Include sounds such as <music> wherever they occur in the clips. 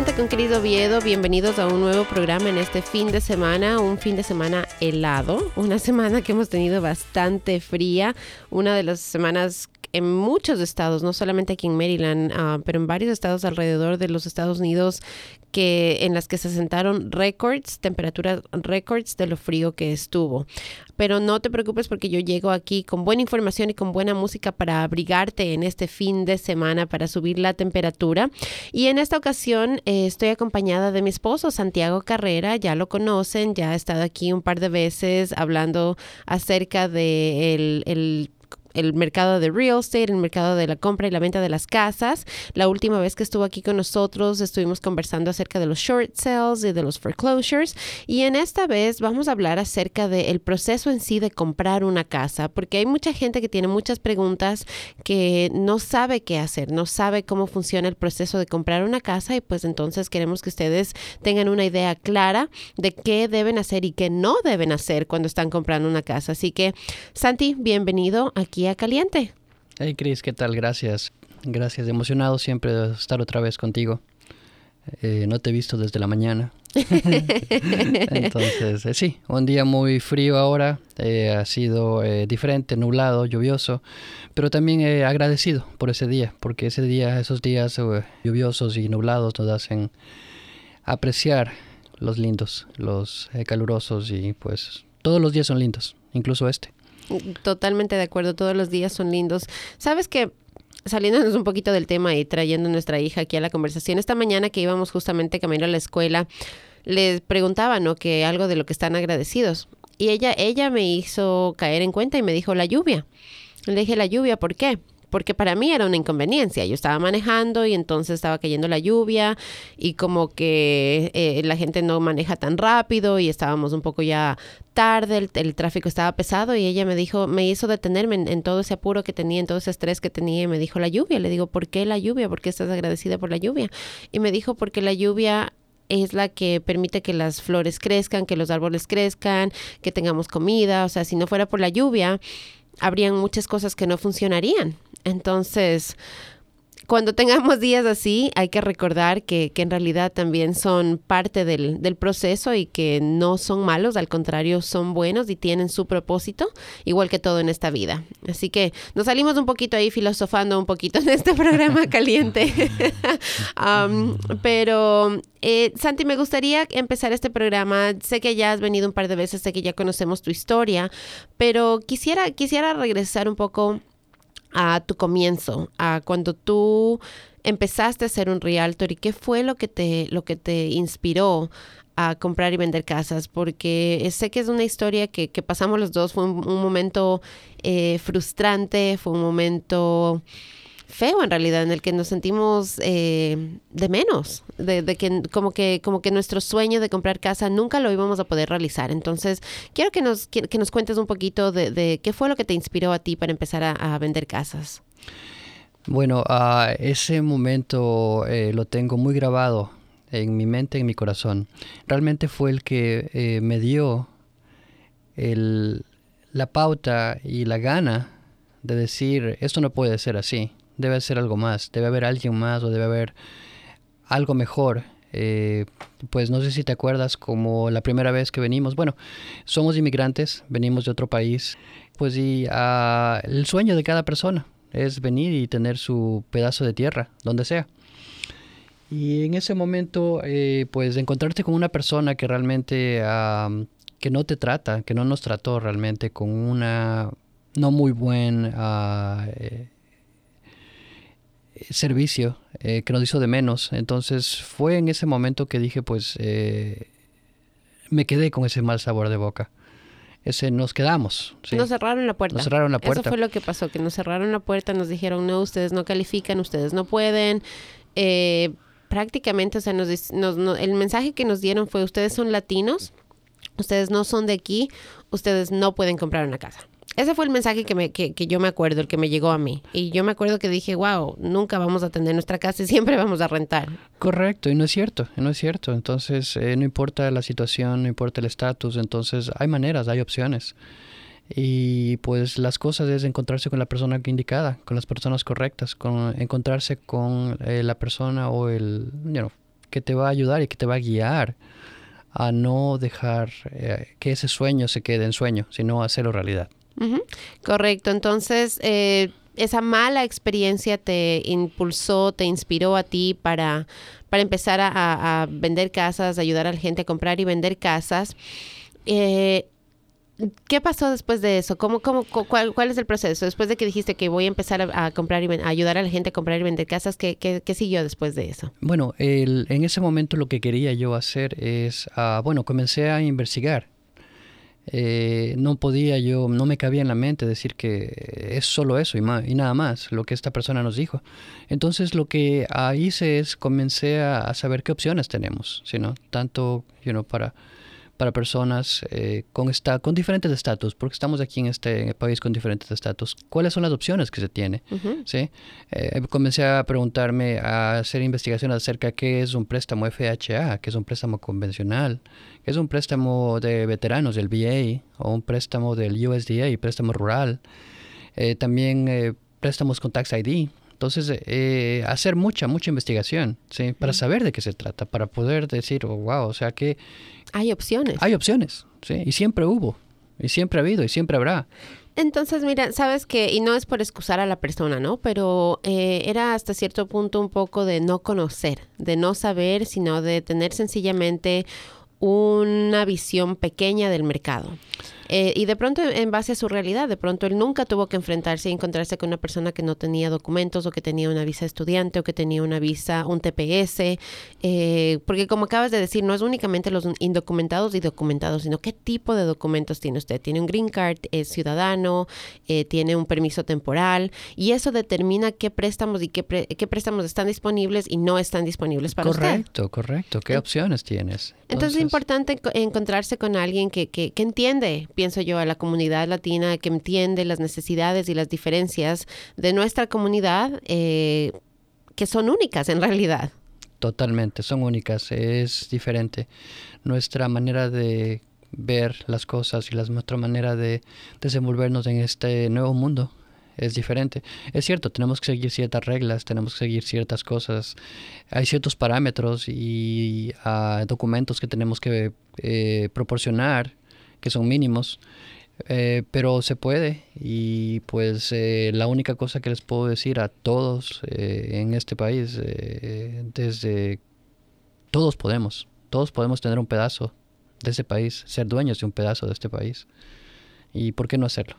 Caliente con Cris Oviedo, bienvenidos a un nuevo programa en este fin de semana, un fin de semana helado, una semana que hemos tenido bastante fría, una de las semanas en muchos estados, no solamente aquí en Maryland, uh, pero en varios estados alrededor de los Estados Unidos que en las que se sentaron récords, temperaturas récords de lo frío que estuvo. Pero no te preocupes porque yo llego aquí con buena información y con buena música para abrigarte en este fin de semana para subir la temperatura. Y en esta ocasión eh, estoy acompañada de mi esposo Santiago Carrera, ya lo conocen, ya ha estado aquí un par de veces hablando acerca de el, el el mercado de real estate, el mercado de la compra y la venta de las casas. La última vez que estuvo aquí con nosotros estuvimos conversando acerca de los short sales y de los foreclosures y en esta vez vamos a hablar acerca del proceso en sí de comprar una casa porque hay mucha gente que tiene muchas preguntas que no sabe qué hacer, no sabe cómo funciona el proceso de comprar una casa y pues entonces queremos que ustedes tengan una idea clara de qué deben hacer y qué no deben hacer cuando están comprando una casa. Así que Santi, bienvenido aquí Caliente. Hey Cris, ¿qué tal? Gracias. Gracias, emocionado siempre de estar otra vez contigo. Eh, no te he visto desde la mañana. <laughs> Entonces, eh, sí, un día muy frío ahora, eh, ha sido diferente, nublado, lluvioso, pero también agradecido por ese día, porque ese día, esos días lluviosos y nublados nos hacen apreciar los lindos, los calurosos y pues todos los días son lindos, incluso este. Totalmente de acuerdo, todos los días son lindos. Sabes que saliéndonos un poquito del tema y trayendo a nuestra hija aquí a la conversación, esta mañana que íbamos justamente camino a la escuela, les preguntaba, ¿no? Que algo de lo que están agradecidos. Y ella, ella me hizo caer en cuenta y me dijo la lluvia. Le dije la lluvia, ¿por qué? Porque para mí era una inconveniencia. Yo estaba manejando y entonces estaba cayendo la lluvia y como que eh, la gente no maneja tan rápido y estábamos un poco ya tarde, el, tráfico estaba pesado y ella me dijo, me hizo detenerme en, todo ese apuro que tenía, en todo ese estrés que tenía y me dijo la lluvia. Le digo, ¿por qué la lluvia? ¿Por qué estás agradecida por la lluvia? Y me dijo, porque la lluvia es la que permite que las flores crezcan, que los árboles crezcan, que tengamos comida. O sea, si no fuera por la lluvia, habrían muchas cosas que no funcionarían. Entonces, cuando tengamos días así, hay que recordar que, en realidad también son parte del, proceso y que no son malos, al contrario, son buenos y tienen su propósito, igual que todo en esta vida. Así que nos salimos un poquito ahí filosofando un poquito en este programa <laughs> caliente. <laughs> pero, eh, Santi, me gustaría empezar este programa. Sé que ya has venido un par de veces, sé que ya conocemos tu historia, pero quisiera, quisiera regresar un poco a tu comienzo, a cuando tú empezaste a ser un realtor y qué fue lo que te, lo que te inspiró a comprar y vender casas, porque sé que es una historia que, pasamos los dos, fue un, momento eh, frustrante, fue un momento feo en realidad, en el que nos sentimos eh, de menos, de, que como que como que nuestro sueño de comprar casa nunca lo íbamos a poder realizar. Entonces, quiero que nos, que, nos cuentes un poquito de, qué fue lo que te inspiró a ti para empezar a, vender casas. Bueno, uh, ese momento eh, lo tengo muy grabado en mi mente, en mi corazón. Realmente fue el que eh, me dio el, la pauta y la gana de decir, esto no puede ser así debe ser algo más, debe haber alguien más o debe haber algo mejor. Eh, pues no sé si te acuerdas como la primera vez que venimos, bueno, somos inmigrantes, venimos de otro país, pues y uh, el sueño de cada persona es venir y tener su pedazo de tierra, donde sea. Y en ese momento, eh, pues encontrarte con una persona que realmente, que no te trata, que no nos trató realmente con una no muy buen uh, servicio eh, que nos hizo de menos. Entonces fue en ese momento que dije, pues eh, me quedé con ese mal sabor de boca. Ese nos quedamos. Nos cerraron la puerta. Nos cerraron la puerta. Eso fue lo que pasó, que nos cerraron la puerta, nos dijeron, no, ustedes no califican, ustedes no pueden. Eh, prácticamente, o sea, nos, el mensaje que nos dieron fue, ustedes son latinos, ustedes no son de aquí, ustedes no pueden comprar una casa. Ese fue el mensaje que, me, que, yo me acuerdo, el que me llegó a mí. Y yo me acuerdo que dije, wow, nunca vamos a tener nuestra casa y <laughs> siempre vamos a rentar. Correcto, y no es cierto, no es cierto. Entonces, eh, no importa la situación, no importa el estatus, entonces hay maneras, hay opciones. Y pues las cosas es encontrarse con la persona indicada, con las personas correctas, con encontrarse con eh, la persona o el, you que te va a ayudar y que te va a guiar a no dejar eh, que ese sueño se quede en sueño, sino hacerlo realidad. Correcto, entonces eh, esa mala experiencia te impulsó, te inspiró a ti para, para empezar a, vender casas, ayudar a la gente a comprar y vender casas. Eh, ¿Qué pasó después de eso? ¿Cómo, cómo, cuál, cuál, es el proceso? Después de que dijiste que voy a empezar a, comprar y a ayudar a la gente a comprar y vender casas, ¿qué, qué, siguió después de eso? Bueno, el, en ese momento lo que quería yo hacer es, uh, bueno, comencé a investigar. Eh, no podía yo, no me cabía en la mente decir que es solo eso y, nada más lo que esta persona nos dijo. Entonces lo que hice es comencé a, saber qué opciones tenemos, sino tanto you para para personas eh, con, esta, con diferentes estatus, porque estamos aquí en este país con diferentes estatus. ¿Cuáles son las opciones que se tiene? ¿Sí? Eh, comencé a preguntarme, a hacer investigaciones acerca de qué es un préstamo FHA, qué es un préstamo convencional, qué es un préstamo de veteranos del VA o un préstamo del USDA, préstamo rural. Eh, también préstamos con Tax ID. Entonces, hacer mucha, mucha investigación, ¿sí? Para saber de qué se trata, para poder decir, oh, wow, o sea, que hay opciones. Hay opciones, sí, y siempre hubo, y siempre ha habido, y siempre habrá. Entonces, mira, sabes que, y no es por excusar a la persona, ¿no? Pero eh, era hasta cierto punto un poco de no conocer, de no saber, sino de tener sencillamente una visión pequeña del mercado. Eh, y de pronto, en base a su realidad, de pronto él nunca tuvo que enfrentarse y encontrarse con una persona que no tenía documentos o que tenía una visa estudiante o que tenía una visa, un TPS, eh, porque como acabas de decir, no es únicamente los indocumentados y documentados, sino qué tipo de documentos tiene usted. Tiene un green card, es ciudadano, eh, tiene un permiso temporal y eso determina qué préstamos y qué, qué préstamos están disponibles y no están disponibles para usted. Correcto, correcto. ¿Qué opciones tienes? Entonces, es importante encontrarse con alguien que, que, que entiende pienso yo, a la comunidad latina que entiende las necesidades y las diferencias de nuestra comunidad, eh, que son únicas en realidad. Totalmente, son únicas, es diferente. Nuestra manera de ver las cosas y nuestra manera de desenvolvernos en este nuevo mundo es diferente. Es cierto, tenemos que seguir ciertas reglas, tenemos que seguir ciertas cosas, hay ciertos parámetros y uh, documentos que tenemos que eh, proporcionar que son mínimos, eh, pero se puede y pues eh, la única cosa que les puedo decir a todos eh, en este país, desde todos podemos, todos podemos tener un pedazo de ese país, ser dueños de un pedazo de este país. ¿Y por qué no hacerlo?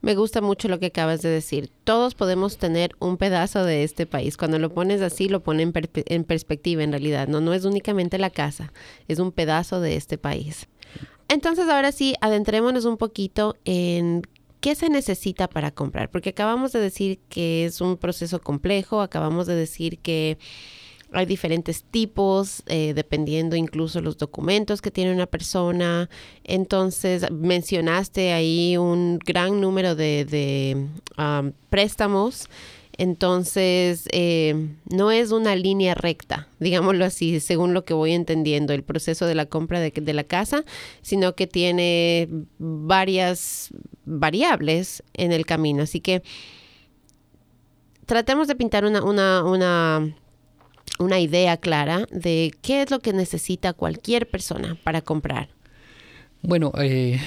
Me gusta mucho lo que acabas de decir. Todos podemos tener un pedazo de este país. Cuando lo pones así, lo pone en, en perspectiva en realidad. No, no es únicamente la casa, es un pedazo de este país. Entonces ahora sí, adentrémonos un poquito en qué se necesita para comprar, porque acabamos de decir que es un proceso complejo, acabamos de decir que hay diferentes tipos, eh, dependiendo incluso los documentos que tiene una persona. Entonces, mencionaste ahí un gran número de, préstamos entonces, eh, no es una línea recta, digámoslo así, según lo que voy entendiendo, el proceso de la compra de, la casa, sino que tiene varias variables en el camino. Así que tratemos de pintar una, una, una, una idea clara de qué es lo que necesita cualquier persona para comprar. Bueno, eh,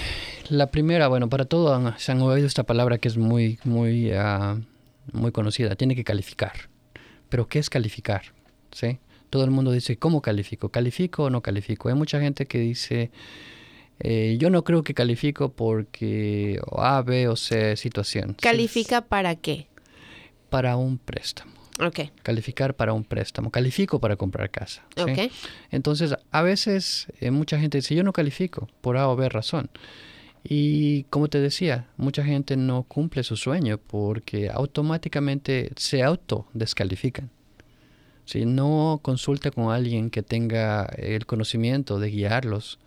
la primera, bueno, para todos se han oído esta palabra que es muy, muy... Ah, muy conocida, tiene que calificar. Pero ¿qué es calificar? ¿Sí? Todo el mundo dice, ¿cómo califico? ¿Califico o no califico? Hay mucha gente que dice, eh, yo no creo que califico porque A, B o C situación. ¿Califica para qué? Para un préstamo. Okay. Calificar para un préstamo. Califico para comprar casa. ¿sí? Entonces, a veces eh, mucha gente dice, yo no califico por A o B razón. Y como te decía, mucha gente no cumple su sueño porque automáticamente se autodescalifican. Si no consulta con alguien que tenga el conocimiento de guiarlos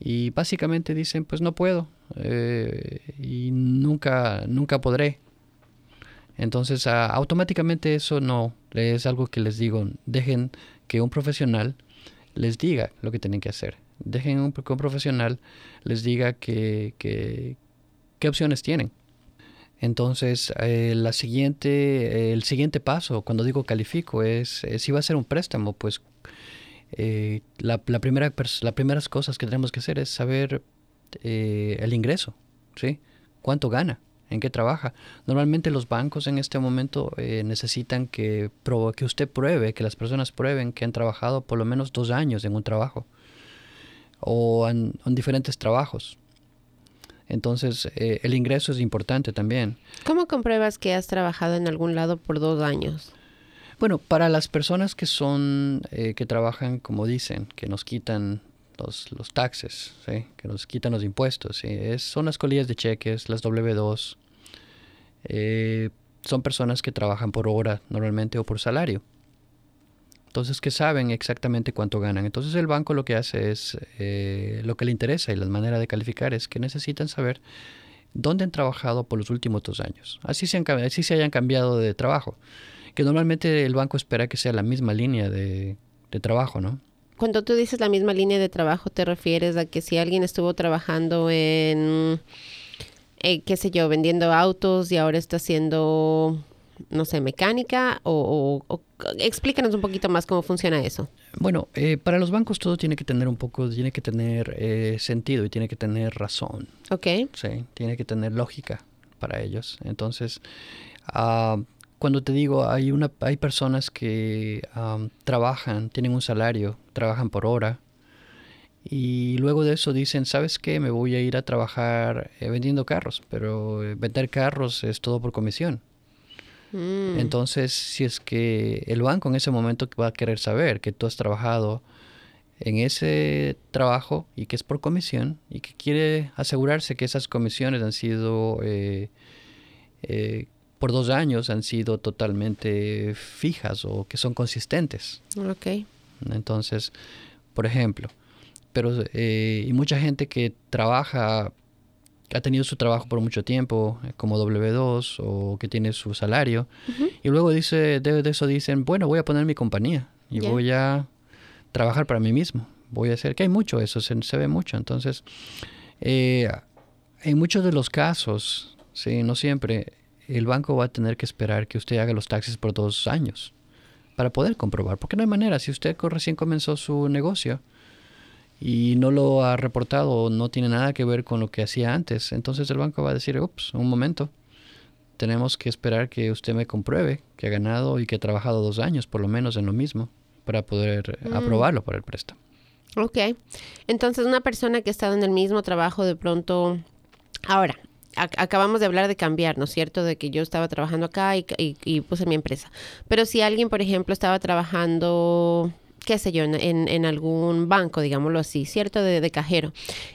y básicamente dicen pues no puedo eh, y nunca nunca podré. Entonces automáticamente eso no es algo que les digo, dejen que un profesional les diga lo que tienen que hacer dejen un, que un profesional les diga que, qué opciones tienen. Entonces, eh, la siguiente, el siguiente paso, cuando digo califico, es, si va a ser un préstamo, pues eh, la, la, primera, las primeras cosas que tenemos que hacer es saber eh, el ingreso, ¿sí? ¿Cuánto gana? ¿En qué trabaja? Normalmente los bancos en este momento eh, necesitan que, que usted pruebe, que las personas prueben que han trabajado por lo menos dos años en un trabajo o en, diferentes trabajos. Entonces, eh, el ingreso es importante también. ¿Cómo compruebas que has trabajado en algún lado por dos años? Bueno, para las personas que son, eh, que trabajan, como dicen, que nos quitan los, los taxes, que nos quitan los impuestos, es, son las colillas de cheques, las W2. Eh, son personas que trabajan por hora normalmente o por salario. Entonces, que saben exactamente cuánto ganan. Entonces, el banco lo que hace es, eh, lo que le interesa y la manera de calificar es que necesitan saber dónde han trabajado por los últimos dos años. Así se, han, así se hayan cambiado de trabajo. Que normalmente el banco espera que sea la misma línea de, de trabajo, ¿no? Cuando tú dices la misma línea de trabajo, te refieres a que si alguien estuvo trabajando en, eh, qué sé yo, vendiendo autos y ahora está haciendo no sé, mecánica o, explícanos un poquito más cómo funciona eso. Bueno, eh, para los bancos todo tiene que tener un poco, tiene que tener eh, sentido y tiene que tener razón. Ok. Sí, tiene que tener lógica para ellos. Entonces, ah, cuando te digo, hay, una, hay personas que trabajan, tienen un salario, trabajan por hora, y luego de eso dicen, ¿sabes qué? Me voy a ir a trabajar eh, vendiendo carros, pero vender carros es todo por comisión. Mm. Entonces, si es que el banco en ese momento va a querer saber que tú has trabajado en ese trabajo y que es por comisión y que quiere asegurarse que esas comisiones han sido eh, eh, por dos años han sido totalmente fijas o que son consistentes. Ok. Entonces, por ejemplo, pero eh, y mucha gente que trabaja ha tenido su trabajo por mucho tiempo, eh, como W2 o que tiene su salario, y luego dice, de, eso dicen, bueno, voy a poner mi compañía y voy a trabajar para mí mismo. Voy a hacer, que hay mucho eso, se, ve mucho. Entonces, eh, en muchos de los casos, sí, no siempre, el banco va a tener que esperar que usted haga los taxes por dos años para poder comprobar, porque no hay manera, si usted recién comenzó su negocio, y no lo ha reportado o no tiene nada que ver con lo que hacía antes, entonces el banco va a decir, ups, un momento, tenemos que esperar que usted me compruebe que ha ganado y que ha trabajado dos años por lo menos en lo mismo para poder mm. aprobarlo por el préstamo. Ok, entonces una persona que ha estado en el mismo trabajo de pronto, ahora, acabamos de hablar de cambiar, ¿no es cierto? De que yo estaba trabajando acá y, y puse mi empresa. Pero si alguien, por ejemplo, estaba trabajando qué sé yo, en, algún banco, digámoslo así, ¿cierto? De, cajero.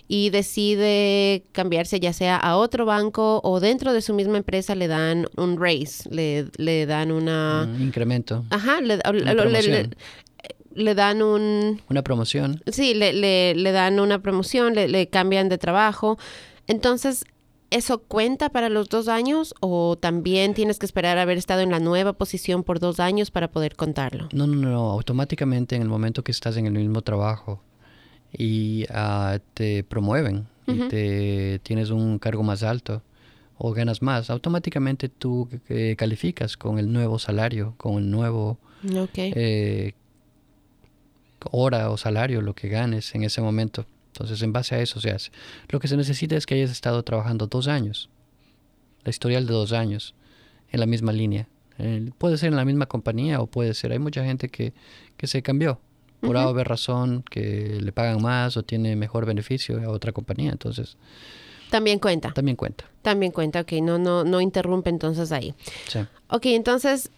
Y decide cambiarse ya sea a otro banco o dentro de su misma empresa le dan un raise, le, dan una... Un incremento. Ajá, le, le, dan un... Una promoción. Sí, le, le, dan una promoción, le, cambian de trabajo. Entonces, ¿Eso cuenta para los dos años o también tienes que esperar haber estado en la nueva posición por dos años para poder contarlo? No, no, no, automáticamente en el momento que estás en el mismo trabajo y ah, te promueven y te tienes un cargo más alto o ganas más, automáticamente tú eh, calificas con el nuevo salario, con el nuevo eh, hora o salario, lo que ganes en ese momento. Entonces, en base a eso se hace. Lo que se necesita es que hayas estado trabajando dos años, la historial de dos años, en la misma línea. puede ser en la misma compañía o puede ser, hay mucha gente que, que se cambió por uh razón, que le pagan más o tiene mejor beneficio a otra compañía. Entonces, también cuenta. También cuenta. También cuenta, ok, no, no, no interrumpe entonces ahí. Sí. Ok, entonces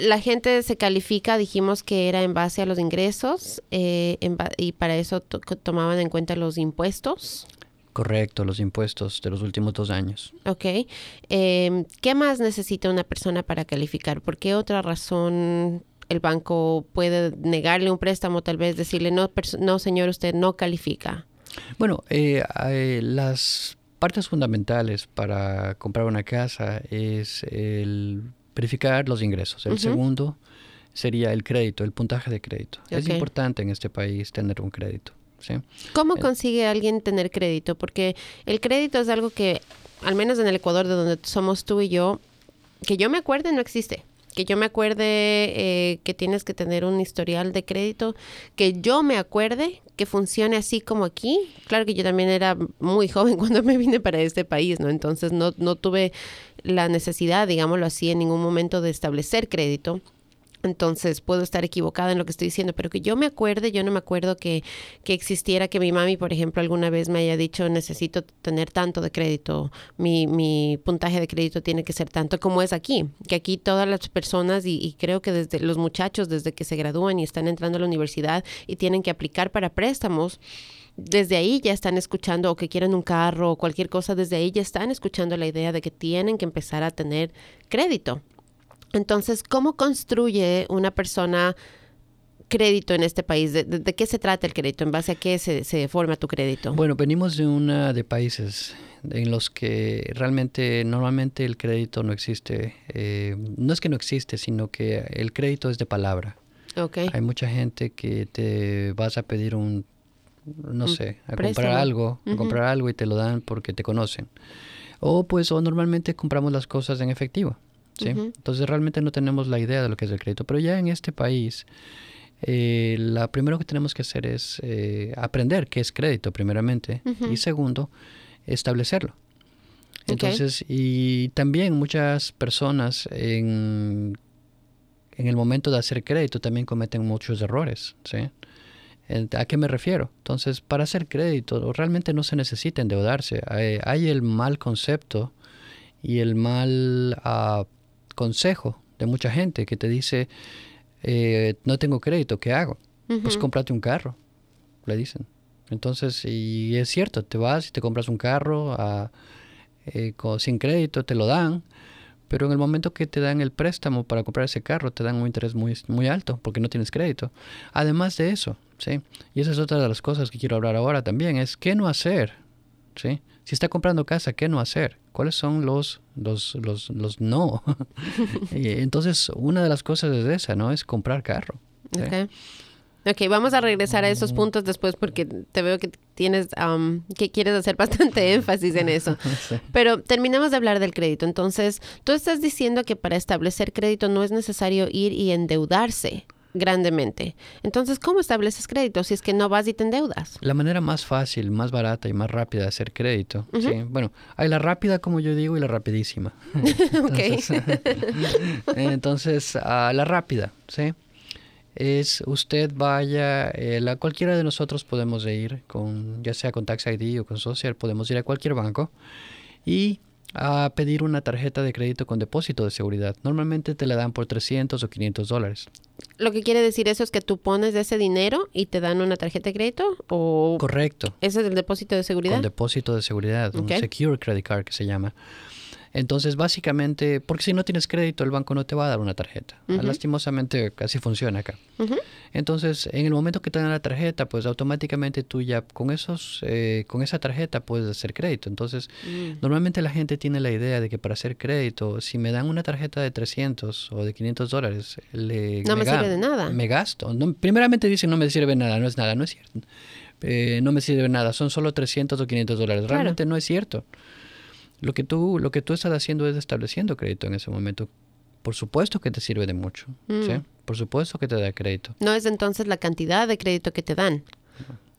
la gente se califica, dijimos que era en base a los ingresos eh, y para eso tomaban en cuenta los impuestos. Correcto, los impuestos de los últimos dos años. Ok. Em, ¿Qué más necesita una persona para calificar? ¿Por qué otra razón el banco puede negarle un préstamo, tal vez decirle, no, no señor, usted no califica? Bueno, eh, las partes fundamentales para comprar una casa es el verificar los ingresos. El segundo sería el crédito, el puntaje de crédito. Es importante en este país tener un crédito. ¿sí? ¿Cómo eh, consigue alguien tener crédito? Porque el crédito es algo que, al menos en el Ecuador, de donde somos tú y yo, que yo me acuerde, no existe. que yo me acuerde eh, que tienes que tener un historial de crédito, que yo me acuerde que funcione así como aquí. Claro que yo también era muy joven <laughs> cuando me vine para este país, ¿no? Entonces no, no tuve la necesidad, digámoslo así, en ningún momento de establecer crédito. Entonces puedo estar equivocada en lo que estoy diciendo, pero que yo me acuerde, yo no me acuerdo que, que, existiera, que mi mami, por ejemplo, alguna vez me haya dicho necesito tener tanto de crédito, mi, mi puntaje de crédito tiene que ser tanto como es aquí, que aquí todas las personas y, y, creo que desde los muchachos, desde que se gradúan y están entrando a la universidad y tienen que aplicar para préstamos, desde ahí ya están escuchando o que quieren un carro o cualquier cosa, desde ahí ya están escuchando la idea de que tienen que empezar a tener crédito. Entonces, ¿cómo construye una persona crédito en este país? ¿De, de, de qué se trata el crédito? ¿En base a qué se, se, forma tu crédito? Bueno, venimos de una de países en los que realmente normalmente el crédito no existe. Eh, no es que no existe, sino que el crédito es de palabra. Okay. Hay mucha gente que te vas a pedir un, no sé, a comprar algo, a comprar algo y te lo dan porque te conocen. O pues, o normalmente compramos las cosas en efectivo. ¿sí? Uh -huh. Entonces realmente no tenemos la idea de lo que es el crédito. Pero ya en este país, eh, lo primero que tenemos que hacer es eh, aprender qué es crédito, primeramente. Uh -huh. Y segundo, establecerlo. Entonces, okay. y también muchas personas en, en el momento de hacer crédito también cometen muchos errores. ¿sí? ¿A qué me refiero? Entonces, para hacer crédito realmente no se necesita endeudarse. Hay, hay el mal concepto y el mal uh, consejo de mucha gente que te dice, eh, no tengo crédito, ¿qué hago? Uh -huh. Pues cómprate un carro, le dicen. Entonces, y es cierto, te vas y te compras un carro uh, eh, con, sin crédito, te lo dan, pero en el momento que te dan el préstamo para comprar ese carro, te dan un interés muy, muy alto porque no tienes crédito. Además de eso, ¿sí? Y esa es otra de las cosas que quiero hablar ahora también, es qué no hacer, ¿sí? Si está comprando casa, ¿qué no hacer? ¿Cuáles son los, los, los, los no? <laughs> entonces, una de las cosas es esa, ¿no? Es comprar carro. ¿sí? Okay. Ok, vamos a regresar a esos puntos después porque te veo que tienes, um, que quieres hacer bastante <laughs> énfasis en eso. <laughs> sí. Pero terminamos de hablar del crédito. Entonces, tú estás diciendo que para establecer crédito no es necesario ir y endeudarse grandemente. Entonces, ¿cómo estableces crédito si es que no vas y te endeudas? La manera más fácil, más barata y más rápida de hacer crédito. Uh -huh. ¿sí? Bueno, hay la rápida, como yo digo, y la rapidísima. <laughs> entonces, <laughs> entonces uh, la rápida, ¿sí? es usted vaya, eh, a cualquiera de nosotros podemos ir, con ya sea con Tax ID o con Social, podemos ir a cualquier banco y a pedir una tarjeta de crédito con depósito de seguridad. Normalmente te la dan por 300 o 500 dólares. ¿Lo que quiere decir eso es que tú pones ese dinero y te dan una tarjeta de crédito? ¿O Correcto. ¿Ese es el depósito de seguridad? Con depósito de seguridad, okay. un Secure Credit Card que se llama. Entonces, básicamente, porque si no tienes crédito, el banco no te va a dar una tarjeta. Uh -huh. Lastimosamente, casi funciona acá. Uh -huh. Entonces, en el momento que te dan la tarjeta, pues automáticamente tú ya con esos, eh, con esa tarjeta puedes hacer crédito. Entonces, -huh. normalmente la gente tiene la idea de que para hacer crédito, si me dan una tarjeta de 300 o de 500 dólares, le, no me, me sirve de nada. Me gasto. No, primeramente dicen no me sirve nada, no es nada, no es cierto. Eh, no me sirve nada, son solo 300 o 500 dólares. Realmente claro. no es cierto. Lo que, tú, lo que tú estás haciendo es estableciendo crédito en ese momento. Por supuesto que te sirve de mucho. Mm. ¿sí? Por supuesto que te da crédito. No es entonces la cantidad de crédito que te dan.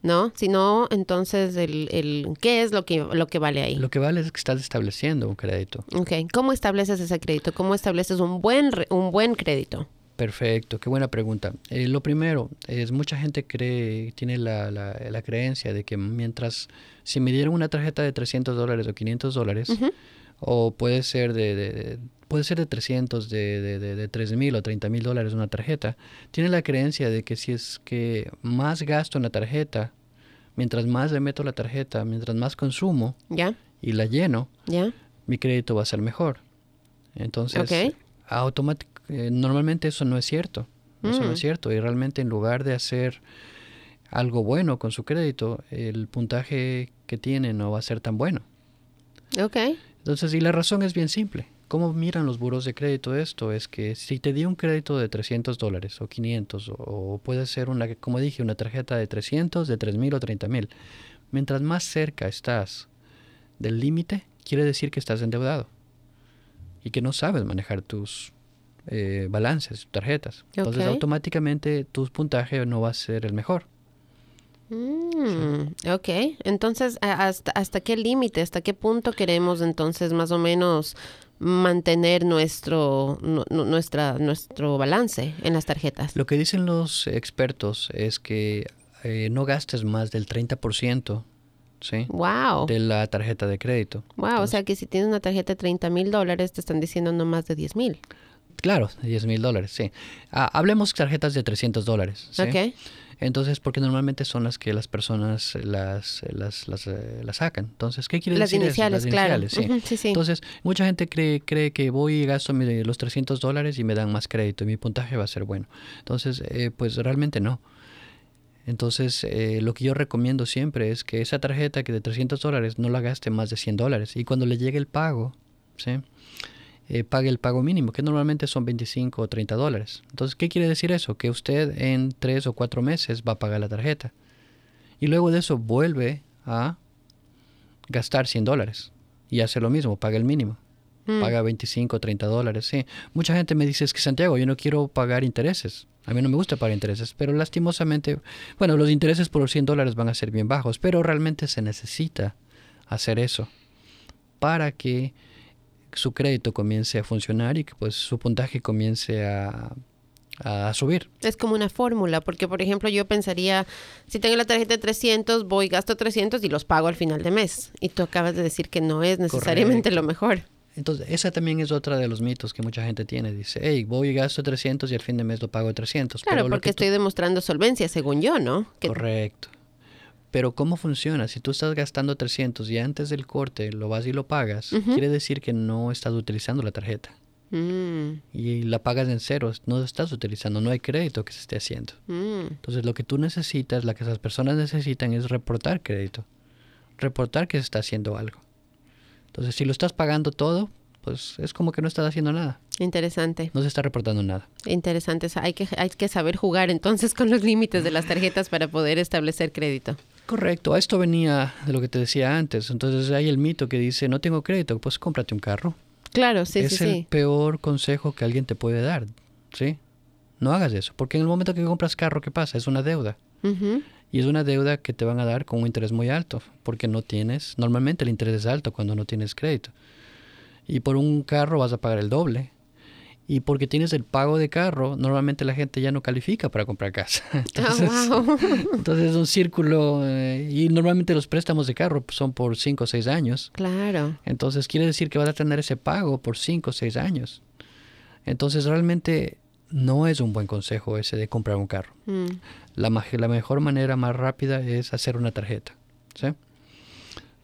¿no? Sino entonces el, el qué es lo que, lo que vale ahí. Lo que vale es que estás estableciendo un crédito. Ok. ¿Cómo estableces ese crédito? ¿Cómo estableces un buen, un buen crédito? Perfecto, qué buena pregunta. Eh, lo primero es mucha gente cree, tiene la, la, la, creencia de que mientras, si me dieron una tarjeta de 300 dólares o 500 dólares, uh -huh. o puede ser de, de, de, puede ser de 300, de, de, de, de 3 mil o 30 mil dólares una tarjeta, tiene la creencia de que si es que más gasto en la tarjeta, mientras más le meto la tarjeta, mientras más consumo yeah. y la lleno, yeah. mi crédito va a ser mejor. Entonces, okay. automáticamente eh, normalmente eso no es cierto. Eso mm. no es mm. cierto. Y realmente en lugar de hacer algo bueno con su crédito, el puntaje que tiene no va a ser tan bueno. Ok. Entonces, y la razón es bien simple. ¿Cómo miran los buros de crédito esto? Es que si te di un crédito de 300 dólares o 500, o, o puede ser una, como dije, una tarjeta de 300, de 3 mil o 30 mil, mientras más cerca estás del límite, quiere decir que estás endeudado y que no sabes manejar tus eh, balances, tarjetas. Entonces automáticamente tu puntaje no va a ser el mejor. Mm, ok, entonces, ¿a- hasta, ¿hasta qué límite, hasta qué punto queremos entonces más o menos mantener nuestro, nu- nu- nuestra, nuestro balance en las tarjetas? Lo que dicen los expertos es que eh, no gastes más del 30% ¿sí? Wow, de la tarjeta de crédito. wow, o sea que si tienes una tarjeta de 30 mil dólares, te están diciendo no más de 10 mil. Claro, 10 mil dólares, sí. Ah, hablemos tarjetas de 300 dólares. ¿sí? Ok, Entonces, porque normalmente son las que las personas las, las, las, eh, las sacan. Entonces, ¿qué quiere las decir eso? iniciales, Las claro. iniciales, sí. Ujú, sí, sí. Entonces, mucha gente cree, cree que voy y gasto los 300 dólares y me dan más crédito y mi puntaje va a ser bueno. Entonces, eh, pues realmente no. Entonces, eh, lo que yo recomiendo siempre es que esa tarjeta que de 300 dólares no la gaste más de 100 dólares. Y cuando le llegue el pago, ¿sí? Eh, pague el pago mínimo, que normalmente son 25 o 30 dólares. Entonces, ¿qué quiere decir eso? Que usted en 3 o 4 meses va a pagar la tarjeta. Y luego de eso vuelve a gastar 100 dólares. Y hace lo mismo, paga el mínimo. Mm. Paga 25 o 30 dólares, sí. Mucha gente me dice, es que Santiago, yo no quiero pagar intereses. A mí no me gusta pagar intereses, pero lastimosamente, bueno, los intereses por los 100 dólares van a ser bien bajos, pero realmente se necesita hacer eso para que su crédito comience a funcionar y que pues su puntaje comience a, a subir. Es como una fórmula, porque por ejemplo yo pensaría, si tengo la tarjeta de 300, voy, gasto 300 y los pago al final de mes. Y tú acabas de decir que no es necesariamente lo mejor. Entonces, esa también es otra de los mitos que mucha gente tiene. Dice, hey, voy y gasto 300 y al fin de mes lo pago 300. Claro, Pero porque tú- estoy demostrando solvencia, según yo, ¿no? Que- Correcto. Pero ¿cómo funciona? Si tú estás gastando 300 y antes del corte lo vas y lo pagas, quiere decir que no estás utilizando la tarjeta. Mm, Y la pagas en ceros, no estás utilizando, no hay crédito que se esté haciendo. mm. Entonces lo que tú necesitas, la que esas personas necesitan es reportar crédito. Reportar que se está haciendo algo. Entonces si lo estás pagando todo, pues es como que no estás haciendo nada. Interesante, No se está reportando nada. interesante. O sea, Hay que, hay que saber jugar entonces <laughs> con los límites de las tarjetas para poder establecer crédito. Correcto, a esto venía de lo que te decía antes. Entonces hay el mito que dice, no tengo crédito, pues cómprate un carro. Claro, sí, es sí, el sí. peor consejo que alguien te puede dar, ¿sí? No hagas eso, porque en el momento que compras carro, ¿qué pasa? Es una deuda. Y es una deuda que te van a dar con un interés muy alto, porque no tienes, normalmente el interés es alto cuando no tienes crédito. Y por un carro vas a pagar el doble. Y porque tienes el pago de carro, normalmente la gente ya no califica para comprar casa. <laughs> Entonces, Ah, <laughs> wow. entonces es un círculo, eh, y normalmente los préstamos de carro son por 5 o 6 años. claro. Entonces quiere decir que vas a tener ese pago por 5 o 6 años. Entonces realmente no es un buen consejo ese de comprar un carro. Mm. La, la mejor manera más rápida es hacer una tarjeta. ¿sí?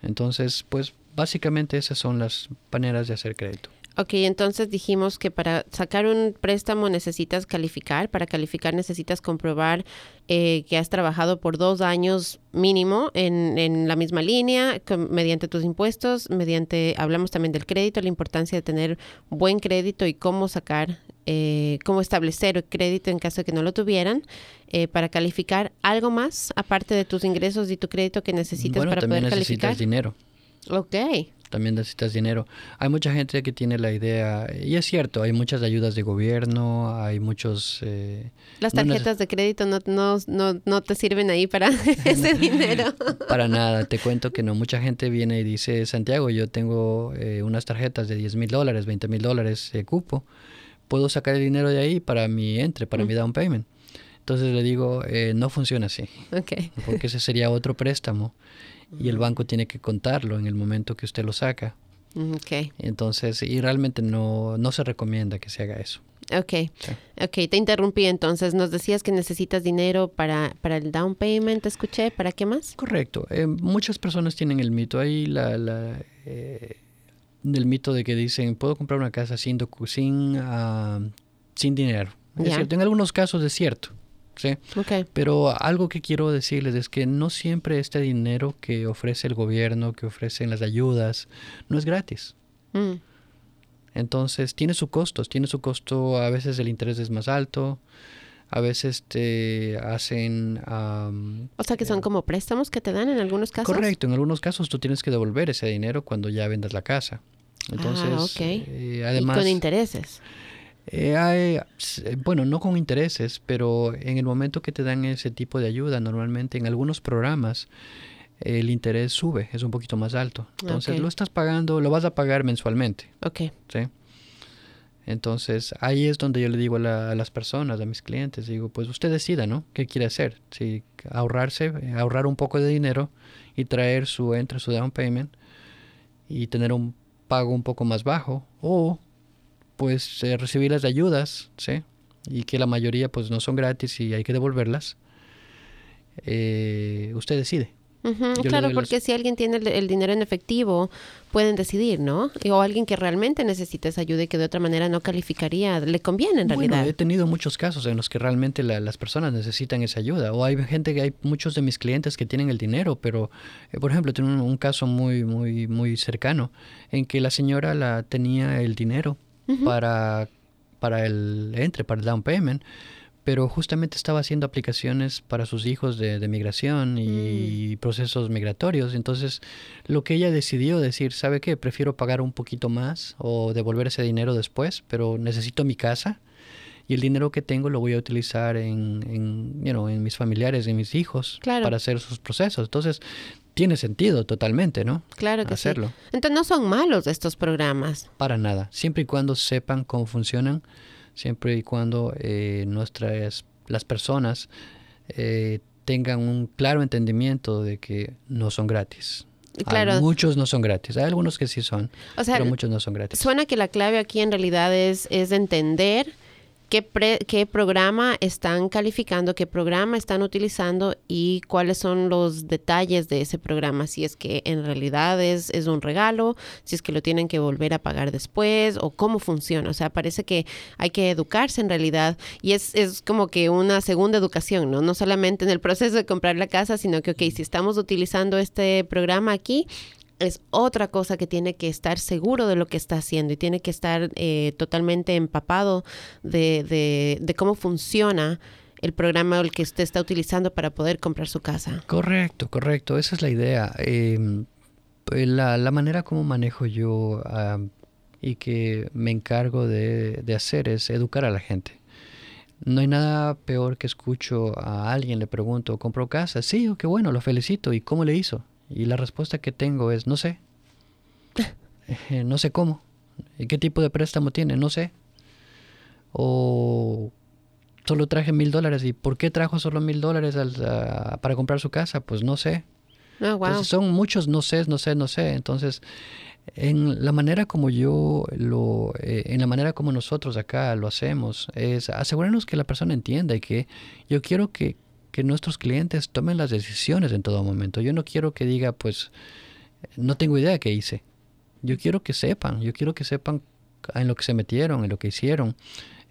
Entonces, pues básicamente esas son las maneras de hacer crédito. Ok, entonces dijimos que para sacar un préstamo necesitas calificar. Para calificar necesitas comprobar eh, que has trabajado por dos años mínimo en, en la misma línea, con- mediante tus impuestos, mediante, hablamos también del crédito, la importancia de tener buen crédito y cómo sacar, eh, cómo establecer el crédito en caso de que no lo tuvieran. eh, para calificar algo más, aparte de tus ingresos y tu crédito que necesitas bueno, para también poder necesitas calificar. dinero. Ok. También necesitas dinero. Hay mucha gente que tiene la idea, y es cierto, hay muchas ayudas de gobierno, hay muchos... eh, Las no tarjetas de crédito no, no, no, no te sirven ahí para <laughs> ese <laughs> dinero. Para <laughs> nada, te cuento que no. Mucha gente viene y dice, Santiago, yo tengo eh, unas tarjetas de 10 mil dólares, 20 mil dólares de cupo. ¿Puedo sacar el dinero de ahí para mi entre, para mi down payment? Entonces le digo, eh, no funciona así, Ok. porque ese sería otro préstamo y el banco tiene que contarlo en el momento que usted lo saca. Ok. Entonces, y realmente no, no se recomienda que se haga eso. Ok. Ok, te interrumpí entonces. Nos decías que necesitas dinero para, para el down payment, ¿te escuché? ¿Para qué más? Correcto. Eh, muchas personas tienen el mito ahí, la, la, eh, del mito de que dicen, puedo comprar una casa sin, docu- sin, ah, sin dinero. Es cierto, en algunos casos es cierto. ¿Sí? Ok. Pero algo que quiero decirles es que no siempre este dinero que ofrece el gobierno, que ofrecen las ayudas, no es gratis. Mm. Entonces tiene sus costos, tiene su costo, a veces el interés es más alto, a veces te hacen... O sea que son como préstamos que te dan en algunos casos. Correcto, en algunos casos tú tienes que devolver ese dinero cuando ya vendas la casa. Entonces, ah, ok. eh, y además, con intereses. Eh, hay, bueno, no con intereses, pero en el momento que te dan ese tipo de ayuda, normalmente en algunos programas el interés sube, es un poquito más alto. Entonces lo estás pagando, lo vas a pagar mensualmente. Ok. ¿sí? Entonces ahí es donde yo le digo a, las personas, a mis clientes, digo, pues usted decida, ¿no? ¿Qué quiere hacer? Si ahorrarse, ahorrar un poco de dinero y traer su entre su down payment y tener un pago un poco más bajo o pues eh, recibir las ayudas, ¿sí? Y que la mayoría pues no son gratis y hay que devolverlas. Eh, usted decide. claro, porque si alguien tiene el, dinero en efectivo, pueden decidir, ¿no? O alguien que realmente necesita esa ayuda y que de otra manera no calificaría, le conviene en realidad. Bueno, he tenido muchos casos en los que realmente las personas necesitan esa ayuda. O hay gente que hay muchos de mis clientes que tienen el dinero, pero, eh, por ejemplo, tengo un, caso muy, muy, muy cercano en que la señora la tenía el dinero para, para el entre, para el down payment, pero justamente estaba haciendo aplicaciones para sus hijos de, migración y mm. procesos migratorios. Entonces, lo que ella decidió decir, ¿sabe qué? Prefiero pagar un poquito más o devolver ese dinero después, pero necesito mi casa y el dinero que tengo lo voy a utilizar en, en, en mis familiares, en mis hijos, para hacer sus procesos. Entonces, tiene sentido totalmente, ¿no? Claro que Hacerlo. sí. Entonces no son malos estos programas. Para nada, siempre y cuando sepan cómo funcionan, siempre y cuando eh, nuestras las personas eh, tengan un claro entendimiento de que no son gratis. Claro. muchos no son gratis. Hay algunos que sí son, pero muchos no son gratis. Suena que la clave aquí en realidad es, es entender qué, programa están calificando, qué programa están utilizando y cuáles son los detalles de ese programa, si es que en realidad es, es un regalo, si es que lo tienen que volver a pagar después o cómo funciona. O sea, parece que hay que educarse en realidad y es, es como que una segunda educación, ¿no? No solamente en el proceso de comprar la casa, sino que, ok, si estamos utilizando este programa aquí, es otra cosa que tiene que estar seguro de lo que está haciendo y tiene que estar eh, totalmente empapado de, de, cómo funciona el programa el que usted está utilizando para poder comprar su casa. Correcto, correcto, esa es la idea. Em, pues, la, la, manera como manejo yo y que me encargo de, de hacer es educar a la gente. No hay nada peor que escucho a alguien, le pregunto, ¿compró casa? Sí, qué bueno, lo felicito. ¿Y cómo le hizo? Y la respuesta que tengo es, no sé. Eh, no sé cómo. ¿Y qué tipo de préstamo tiene? No sé. O solo traje mil dólares. ¿Y por qué trajo solo mil dólares para comprar su casa? Pues no sé. Oh, son muchos no sé, no sé, no sé. Entonces, en la manera como yo lo, eh, en la manera como nosotros acá lo hacemos, es asegurarnos que la persona entienda y que yo quiero que, que nuestros clientes tomen las decisiones en todo momento. Yo no quiero que diga, pues, no tengo idea de qué hice. Yo quiero que sepan, yo quiero que sepan en lo que se metieron, en lo que hicieron,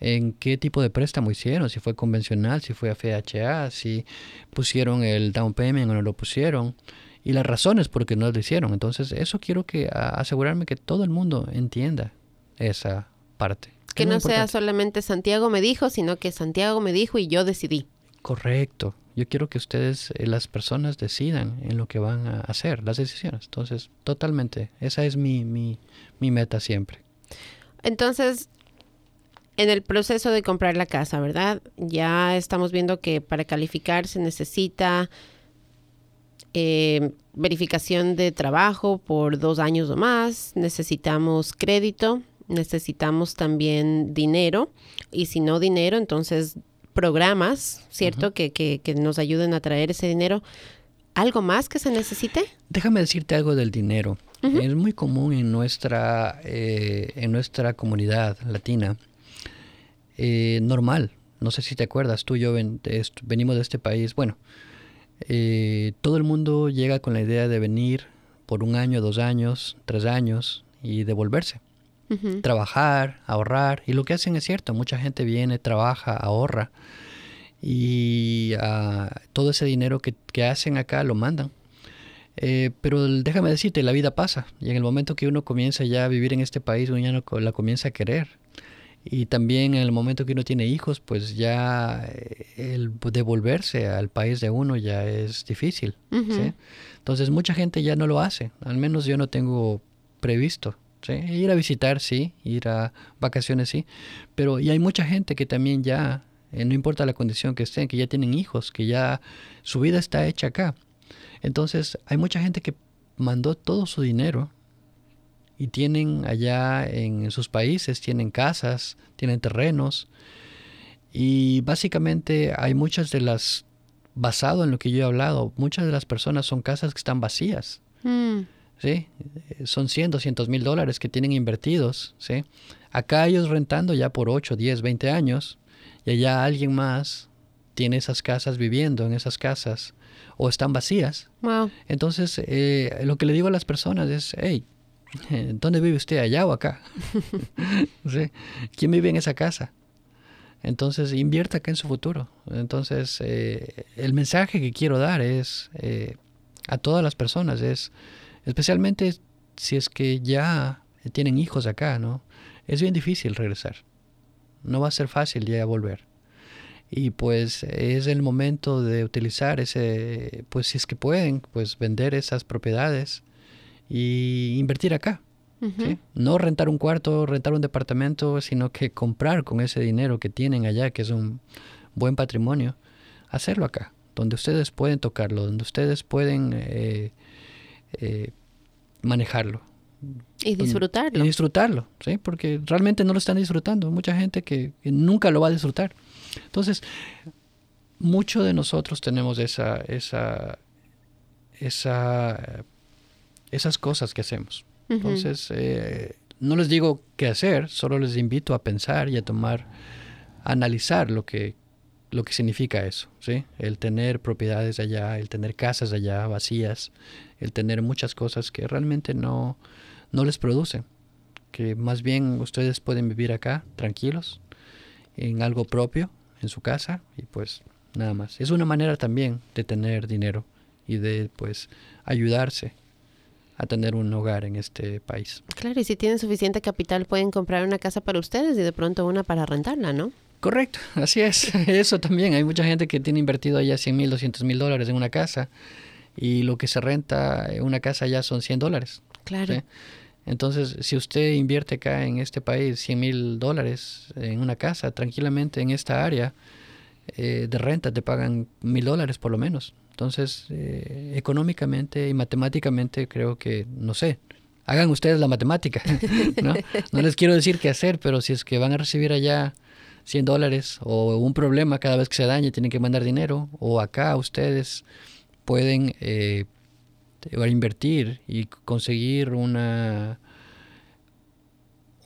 en qué tipo de préstamo hicieron, si fue convencional, si fue FHA, si pusieron el down payment o no lo pusieron, y las razones por qué no lo hicieron. Entonces, eso quiero que asegurarme que todo el mundo entienda esa parte. Que no sea solamente Santiago me dijo, sino que Santiago me dijo y yo decidí. Correcto. Yo quiero que ustedes, eh, las personas, decidan en lo que van a hacer, las decisiones. Entonces, totalmente, esa es mi, mi, meta siempre. Entonces, en el proceso de comprar la casa, ¿verdad? Ya estamos viendo que para calificar se necesita eh, verificación de trabajo por dos años o más, necesitamos crédito, necesitamos también dinero y si no dinero, entonces programas, ¿cierto? que, que, que, nos ayuden a traer ese dinero. ¿Algo más que se necesite? Déjame decirte algo del dinero. Es muy común en nuestra, eh, en nuestra comunidad latina. Eh, normal. No sé si te acuerdas, tú y yo venimos de este país. Bueno, eh, todo el mundo llega con la idea de venir por un año, dos años, tres años y devolverse. Trabajar, ahorrar. Y lo que hacen es cierto, mucha gente viene, trabaja, ahorra. Y uh, todo ese dinero que, que, hacen acá lo mandan. Eh, pero déjame decirte, la vida pasa. Y en el momento que uno comienza ya a vivir en este país, uno ya no la comienza a querer. Y también en el momento que uno tiene hijos, pues ya eh, el devolverse al país de uno ya es difícil. Entonces mucha gente ya no lo hace. Al menos yo no tengo previsto Ir a visitar, sí, ir a vacaciones, sí, pero y hay mucha gente que también ya, eh, no importa la condición que estén, que ya tienen hijos, que ya su vida está hecha acá. Entonces, hay mucha gente que mandó todo su dinero y tienen allá en sus países, tienen casas, tienen terrenos y básicamente hay muchas de las, basado en lo que yo he hablado, muchas de las personas son casas que están vacías. Mm. ¿Sí? Son 100, 200 mil dólares que tienen invertidos, ¿sí? Acá ellos rentando ya por 8, 10, 20 años y allá alguien más tiene esas casas viviendo en esas casas o están vacías. Entonces, eh, lo que le digo a las personas es, hey, <laughs> ¿dónde vive usted? ¿Allá o acá? <laughs> ¿Quién vive en esa casa? Entonces, invierta acá en su futuro. Entonces, eh, el mensaje que quiero dar es eh, a todas las personas, es especialmente si es que ya tienen hijos acá, ¿no? Es bien difícil regresar. No va a ser fácil ya volver. Y pues es el momento de utilizar ese, pues si es que pueden, pues vender esas propiedades y invertir acá. No rentar un cuarto, rentar un departamento, sino que comprar con ese dinero que tienen allá, que es un buen patrimonio, hacerlo acá, donde ustedes pueden tocarlo, donde ustedes pueden eh, eh, manejarlo. Y disfrutarlo. Y disfrutarlo, ¿sí? Porque realmente no lo están disfrutando. Mucha gente que, nunca lo va a disfrutar. Entonces, muchos de nosotros tenemos esa, esa, esa, esas cosas que hacemos. Entonces, eh, no les digo qué hacer, solo les invito a pensar y a tomar, a analizar lo que, lo que significa eso, ¿sí? El tener propiedades allá, el tener casas allá vacías, el tener muchas cosas que realmente no, no les producen, que más bien ustedes pueden vivir acá tranquilos, en algo propio, en su casa, y pues nada más. Es una manera también de tener dinero y de pues ayudarse a tener un hogar en este país. Claro, y si tienen suficiente capital pueden comprar una casa para ustedes y de pronto una para rentarla, ¿no? Correcto, así es. <laughs> <laughs> Eso también. Hay mucha gente que tiene invertido allá 100 mil, 200 mil dólares en una casa y lo que se renta en una casa ya son 100 dólares. Claro. Entonces, si usted invierte acá en este país 100 mil dólares en una casa, tranquilamente en esta área eh, de renta te pagan mil dólares por lo menos. Entonces, eh, económicamente y matemáticamente creo que, no sé, hagan ustedes la matemática. <laughs> ¿no? no les quiero decir qué hacer, pero si es que van a recibir allá 100 dólares o un problema cada vez que se dañe, tienen que mandar dinero, o acá ustedes pueden eh, invertir y conseguir una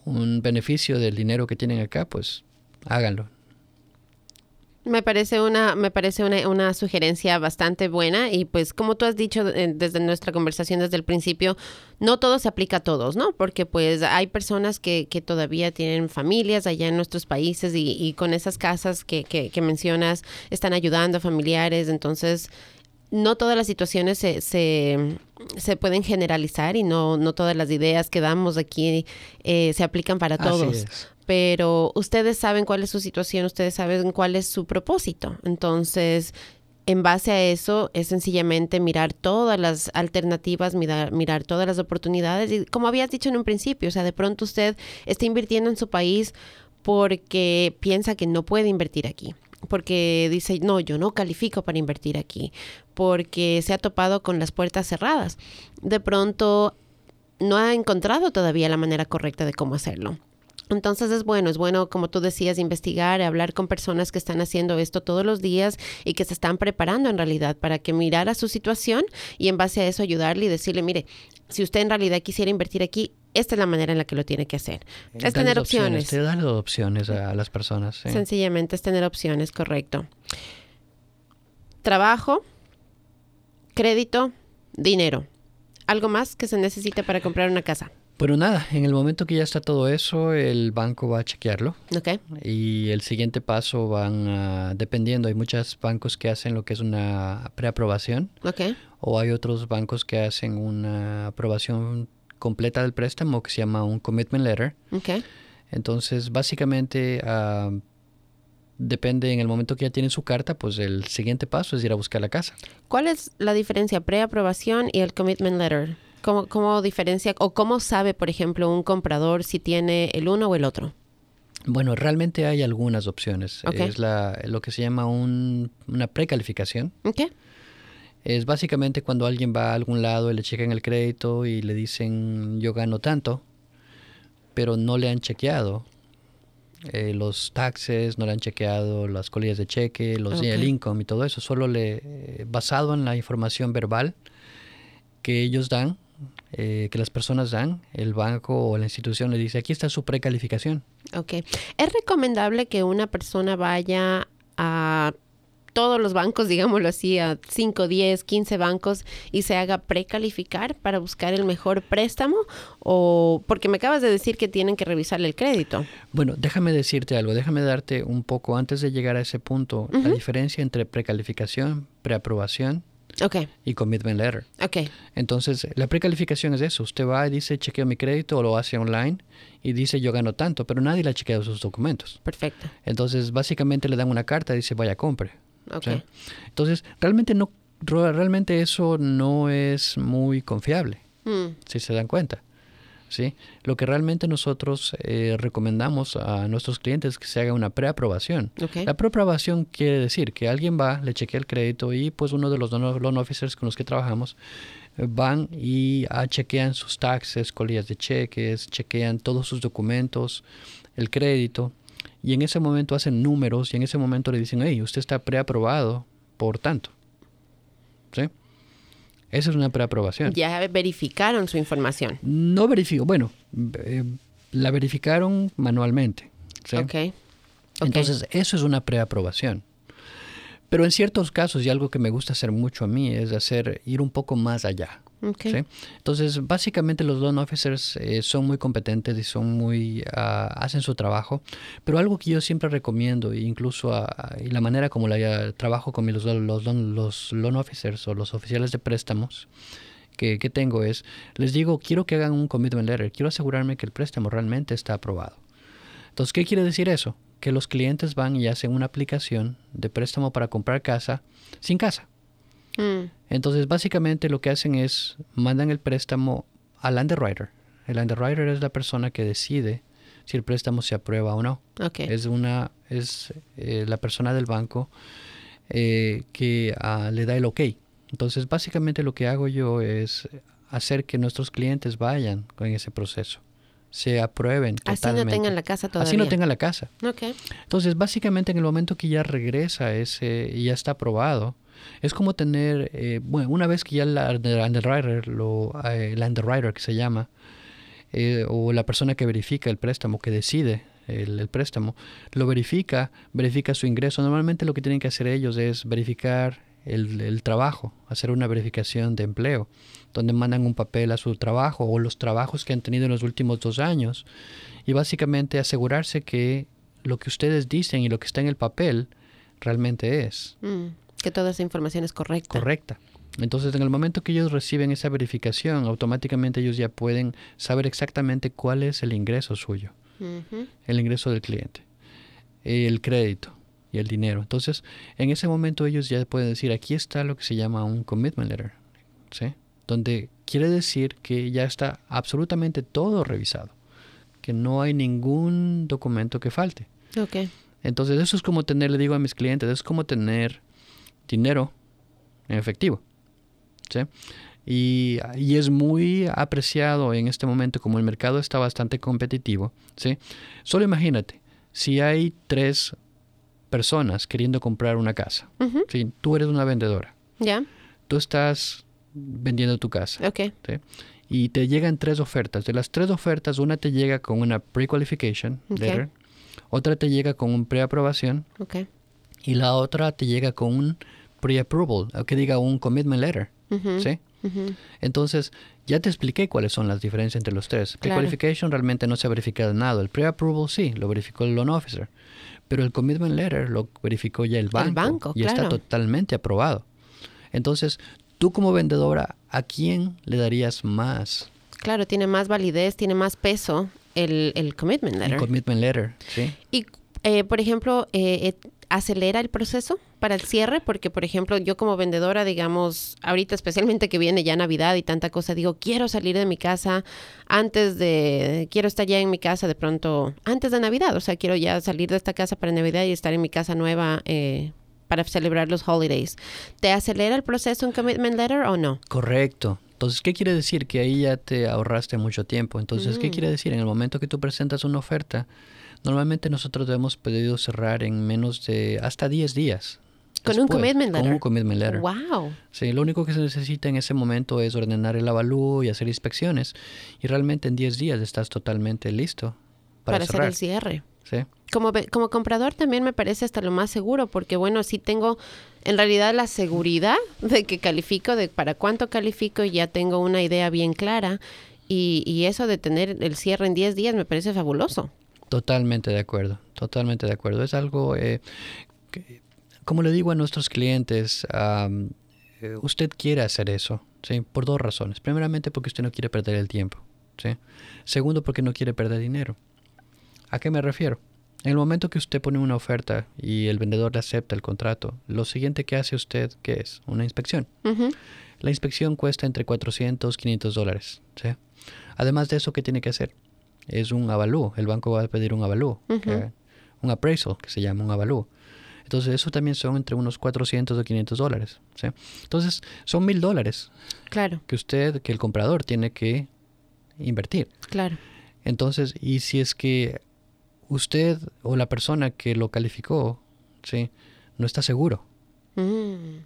un beneficio del dinero que tienen acá, pues háganlo. Me parece una, me parece una, una, sugerencia bastante buena y pues como tú has dicho eh, desde nuestra conversación desde el principio, no todo se aplica a todos, ¿no? Porque pues hay personas que, que todavía tienen familias allá en nuestros países y, y con esas casas que, que, que, mencionas están ayudando a familiares, entonces no todas las situaciones se, se, se, pueden generalizar y no, no todas las ideas que damos aquí eh, se aplican para todos pero ustedes saben cuál es su situación, ustedes saben cuál es su propósito. Entonces, en base a eso es sencillamente mirar todas las alternativas, mirar, todas las oportunidades y como habías dicho en un principio, o sea, de pronto usted está invirtiendo en su país porque piensa que no puede invertir aquí porque dice, no, yo no califico para invertir aquí, porque se ha topado con las puertas cerradas. De pronto no ha encontrado todavía la manera correcta de cómo hacerlo. Entonces es bueno, es bueno, como tú decías, investigar, hablar con personas que están haciendo esto todos los días y que se están preparando en realidad para que mirara su situación y en base a eso ayudarle y decirle, mire, si usted en realidad quisiera invertir aquí, esta es la manera en la que lo tiene que hacer. Es, tener opciones. Te dan opciones a, las personas. Sencillamente es tener opciones, correcto. Trabajo, crédito, dinero. ¿Algo más que se necesite para comprar una casa? Pero nada, en el momento que ya está todo eso, el banco va a chequearlo. Ok. Y el siguiente paso van a, dependiendo, hay muchos bancos que hacen lo que es una preaprobación. Ok. O hay otros bancos que hacen una aprobación completa del préstamo que se llama un commitment letter. Ok. Entonces, básicamente, uh, depende en el momento que ya tienen su carta, pues el siguiente paso es ir a buscar la casa. ¿Cuál es la diferencia preaprobación y el commitment letter? ¿Cómo, ¿Cómo diferencia o cómo sabe, por ejemplo, un comprador si tiene el uno o el otro? Bueno, realmente hay algunas opciones. Ok. Es la, lo que se llama un- una precalificación. ¿Ok? Es básicamente cuando alguien va a algún lado y le checan el crédito y le dicen yo gano tanto, pero no le han chequeado eh, los taxes, no le han chequeado las colillas de cheque, los Ok. el income y todo eso, solo le eh, basado en la información verbal que ellos dan, eh, que las personas dan, el banco o la institución le dice aquí está su precalificación. Ok. ¿Es recomendable que una persona vaya a todos los bancos, digámoslo así, a 5, 10, 15 bancos y se haga precalificar para buscar el mejor préstamo? O porque me acabas de decir que tienen que revisarle el crédito. Bueno, déjame decirte algo, déjame darte un poco antes de llegar a ese punto, la diferencia entre precalificación, preaprobación Ok, y commitment letter. ok, Entonces, la precalificación es eso. Usted va y dice, chequeo mi crédito o lo hace online y dice, yo gano tanto, pero nadie le ha chequeado sus documentos. perfecto. Entonces, básicamente le dan una carta y dice, vaya, compre. Ok. ¿sí? Entonces, realmente, no, realmente eso no es muy confiable, Mm, si se dan cuenta. ¿Sí? Lo que realmente nosotros eh, recomendamos a nuestros clientes es que se haga una preaprobación. La preaprobación quiere decir que alguien va, le chequea el crédito y pues uno de los loan loan officers con los que trabajamos eh, van y ah, chequean sus taxes, colillas de cheques, chequean todos sus documentos, el crédito y en ese momento hacen números y en ese momento le dicen, hey, usted está preaprobado por tanto. ¿Sí? Esa es una preaprobación. Ya verificaron su información. No verifico, bueno, eh, la verificaron manualmente. ¿sí? Ok. ok. Entonces, eso es una preaprobación. Pero en ciertos casos, y algo que me gusta hacer mucho a mí, es hacer ir un poco más allá. Ok. ¿sí? Entonces, básicamente los loan officers eh, son muy competentes y son muy ah, hacen su trabajo. Pero algo que yo siempre recomiendo, e incluso ah, y la manera como trabajo con los, los, loan- los loan officers o los oficiales de préstamos que, que tengo es, les digo, quiero que hagan un commitment letter, quiero asegurarme que el préstamo realmente está aprobado. Entonces, ¿qué quiere decir eso? Que los clientes van y hacen una aplicación de préstamo para comprar casa sin casa. Mm, Entonces, básicamente lo que hacen es mandan el préstamo al underwriter. El underwriter es la persona que decide si el préstamo se aprueba o no. ok. Es una es eh, la persona del banco eh, que ah, le da el ok. Entonces, básicamente lo que hago yo es hacer que nuestros clientes vayan con ese proceso, se aprueben Así totalmente. no tengan la casa todavía. Así no tengan la casa. Ok. Entonces, básicamente en el momento que ya regresa ese y ya está aprobado, es como tener, eh, bueno, una vez que ya el under- underwriter, lo, eh, el underwriter que se llama, eh, o la persona que verifica el préstamo, que decide el, el préstamo, lo verifica, verifica su ingreso. Normalmente lo que tienen que hacer ellos es verificar el, el trabajo, hacer una verificación de empleo, donde mandan un papel a su trabajo o los trabajos que han tenido en los últimos dos años y básicamente asegurarse que lo que ustedes dicen y lo que está en el papel realmente es Mm, que toda esa información es correcta. correcta. Entonces, en el momento que ellos reciben esa verificación, automáticamente ellos ya pueden saber exactamente cuál es el ingreso suyo, el ingreso del cliente, el crédito y el dinero. Entonces, en ese momento ellos ya pueden decir, aquí está lo que se llama un commitment letter, ¿sí? Donde quiere decir que ya está absolutamente todo revisado, que no hay ningún documento que falte. Ok. Entonces eso es como tener, le digo a mis clientes, es como tener dinero en efectivo. ¿sí? Y, y es muy apreciado en este momento como el mercado está bastante competitivo. ¿sí? Solo imagínate, si hay tres personas queriendo comprar una casa. ¿sí? tú eres una vendedora, Ya. tú estás vendiendo tu casa Ok. ¿sí? y te llegan tres ofertas. De las tres ofertas, una te llega con una pre-qualification Ok. letter, otra te llega con un preaprobación Ok. y la otra te llega con un pre-approval, que diga un commitment letter. ¿sí? Entonces, ya te expliqué cuáles son las diferencias entre los tres. Claro. Pre-qualification realmente no se ha verificado nada. El pre-approval sí, lo verificó el loan officer. Pero el commitment letter lo verificó ya el banco. banco, y está totalmente aprobado. Entonces, tú como vendedora, ¿a quién le darías más? Claro, tiene más validez, tiene más peso el, el commitment El letter. commitment letter, ¿sí? Y, eh, por ejemplo, eh, eh, acelera el proceso para el cierre, porque por ejemplo yo como vendedora, digamos, ahorita especialmente que viene ya Navidad y tanta cosa, digo, quiero salir de mi casa antes de, quiero estar ya en mi casa de pronto, antes de Navidad, o sea, quiero ya salir de esta casa para Navidad y estar en mi casa nueva. Eh, para celebrar los holidays. ¿Te acelera el proceso un commitment letter o no? Correcto. Entonces, ¿qué quiere decir? Que ahí ya te ahorraste mucho tiempo. Entonces, ¿qué quiere decir? En el momento que tú presentas una oferta, Normalmente nosotros hemos podido cerrar en menos de hasta 10 días. Con un commitment letter. Con un commitment letter. Wow. Sí, lo único que se necesita en ese momento es ordenar el avalúo y hacer inspecciones. Y realmente en 10 días estás totalmente listo para, para hacer el cierre. Sí. Como, como comprador también me parece hasta lo más seguro, porque bueno, sí tengo en realidad la seguridad de que califico, de para cuánto califico, y ya tengo una idea bien clara. Y, y eso de tener el cierre en 10 días me parece fabuloso. Totalmente de acuerdo, totalmente de acuerdo. Es algo, eh, que, como le digo a nuestros clientes, eh, usted quiere hacer eso, ¿sí? Por dos razones. Primeramente porque usted no quiere perder el tiempo, ¿sí? Segundo porque no quiere perder dinero. ¿A qué me refiero? En el momento que usted pone una oferta y el vendedor le acepta el contrato, lo siguiente que hace usted, ¿qué es? Una inspección. La inspección cuesta entre 400 y 500 dólares. ¿sí? Además de eso, ¿qué tiene que hacer? Es un avalúo. El banco va a pedir un avalúo, un appraisal, que se llama un avalúo. Entonces, eso también son entre unos 400 o 500 dólares. Entonces, son mil dólares. Claro. Que usted, que el comprador tiene que invertir. Claro. Entonces, y si es que usted o la persona que lo calificó, ¿sí? No está seguro. Mm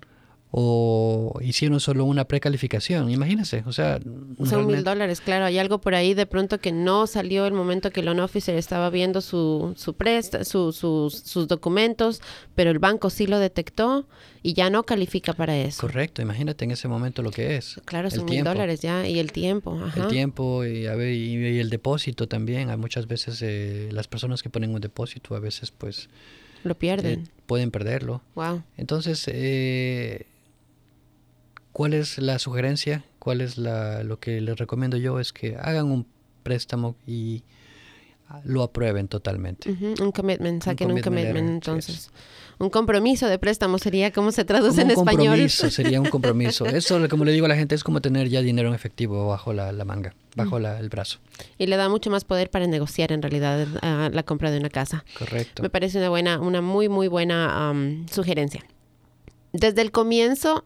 o hicieron solo una precalificación. Imagínense, o sea... Son mil dólares, claro. Hay algo por ahí de pronto que no salió el momento que el loan officer estaba viendo su, su presta, su, sus documentos, pero el banco sí lo detectó y ya no califica para eso. Correcto, imagínate en ese momento lo que es. Claro, son mil dólares ya y el tiempo. El tiempo y, a ver, y, el depósito también. Hay muchas veces eh, las personas que ponen un depósito a veces pues... Lo pierden. Eh, pueden perderlo. Wow. Entonces... Eh, ¿Cuál es la sugerencia? ¿Cuál es la, lo que les recomiendo yo? Es que hagan un préstamo y lo aprueben totalmente. Un commitment, saquen un commitment, entonces. Un compromiso de préstamo sería, ¿cómo se traduce en español? Un compromiso, sería un <laughs> compromiso. Eso, como le digo a la gente, es como tener ya dinero en efectivo bajo la, manga, bajo el brazo. Y le da mucho más poder para negociar en realidad la compra de una casa. Correcto. Me parece una buena, una muy, muy buena sugerencia. Desde el comienzo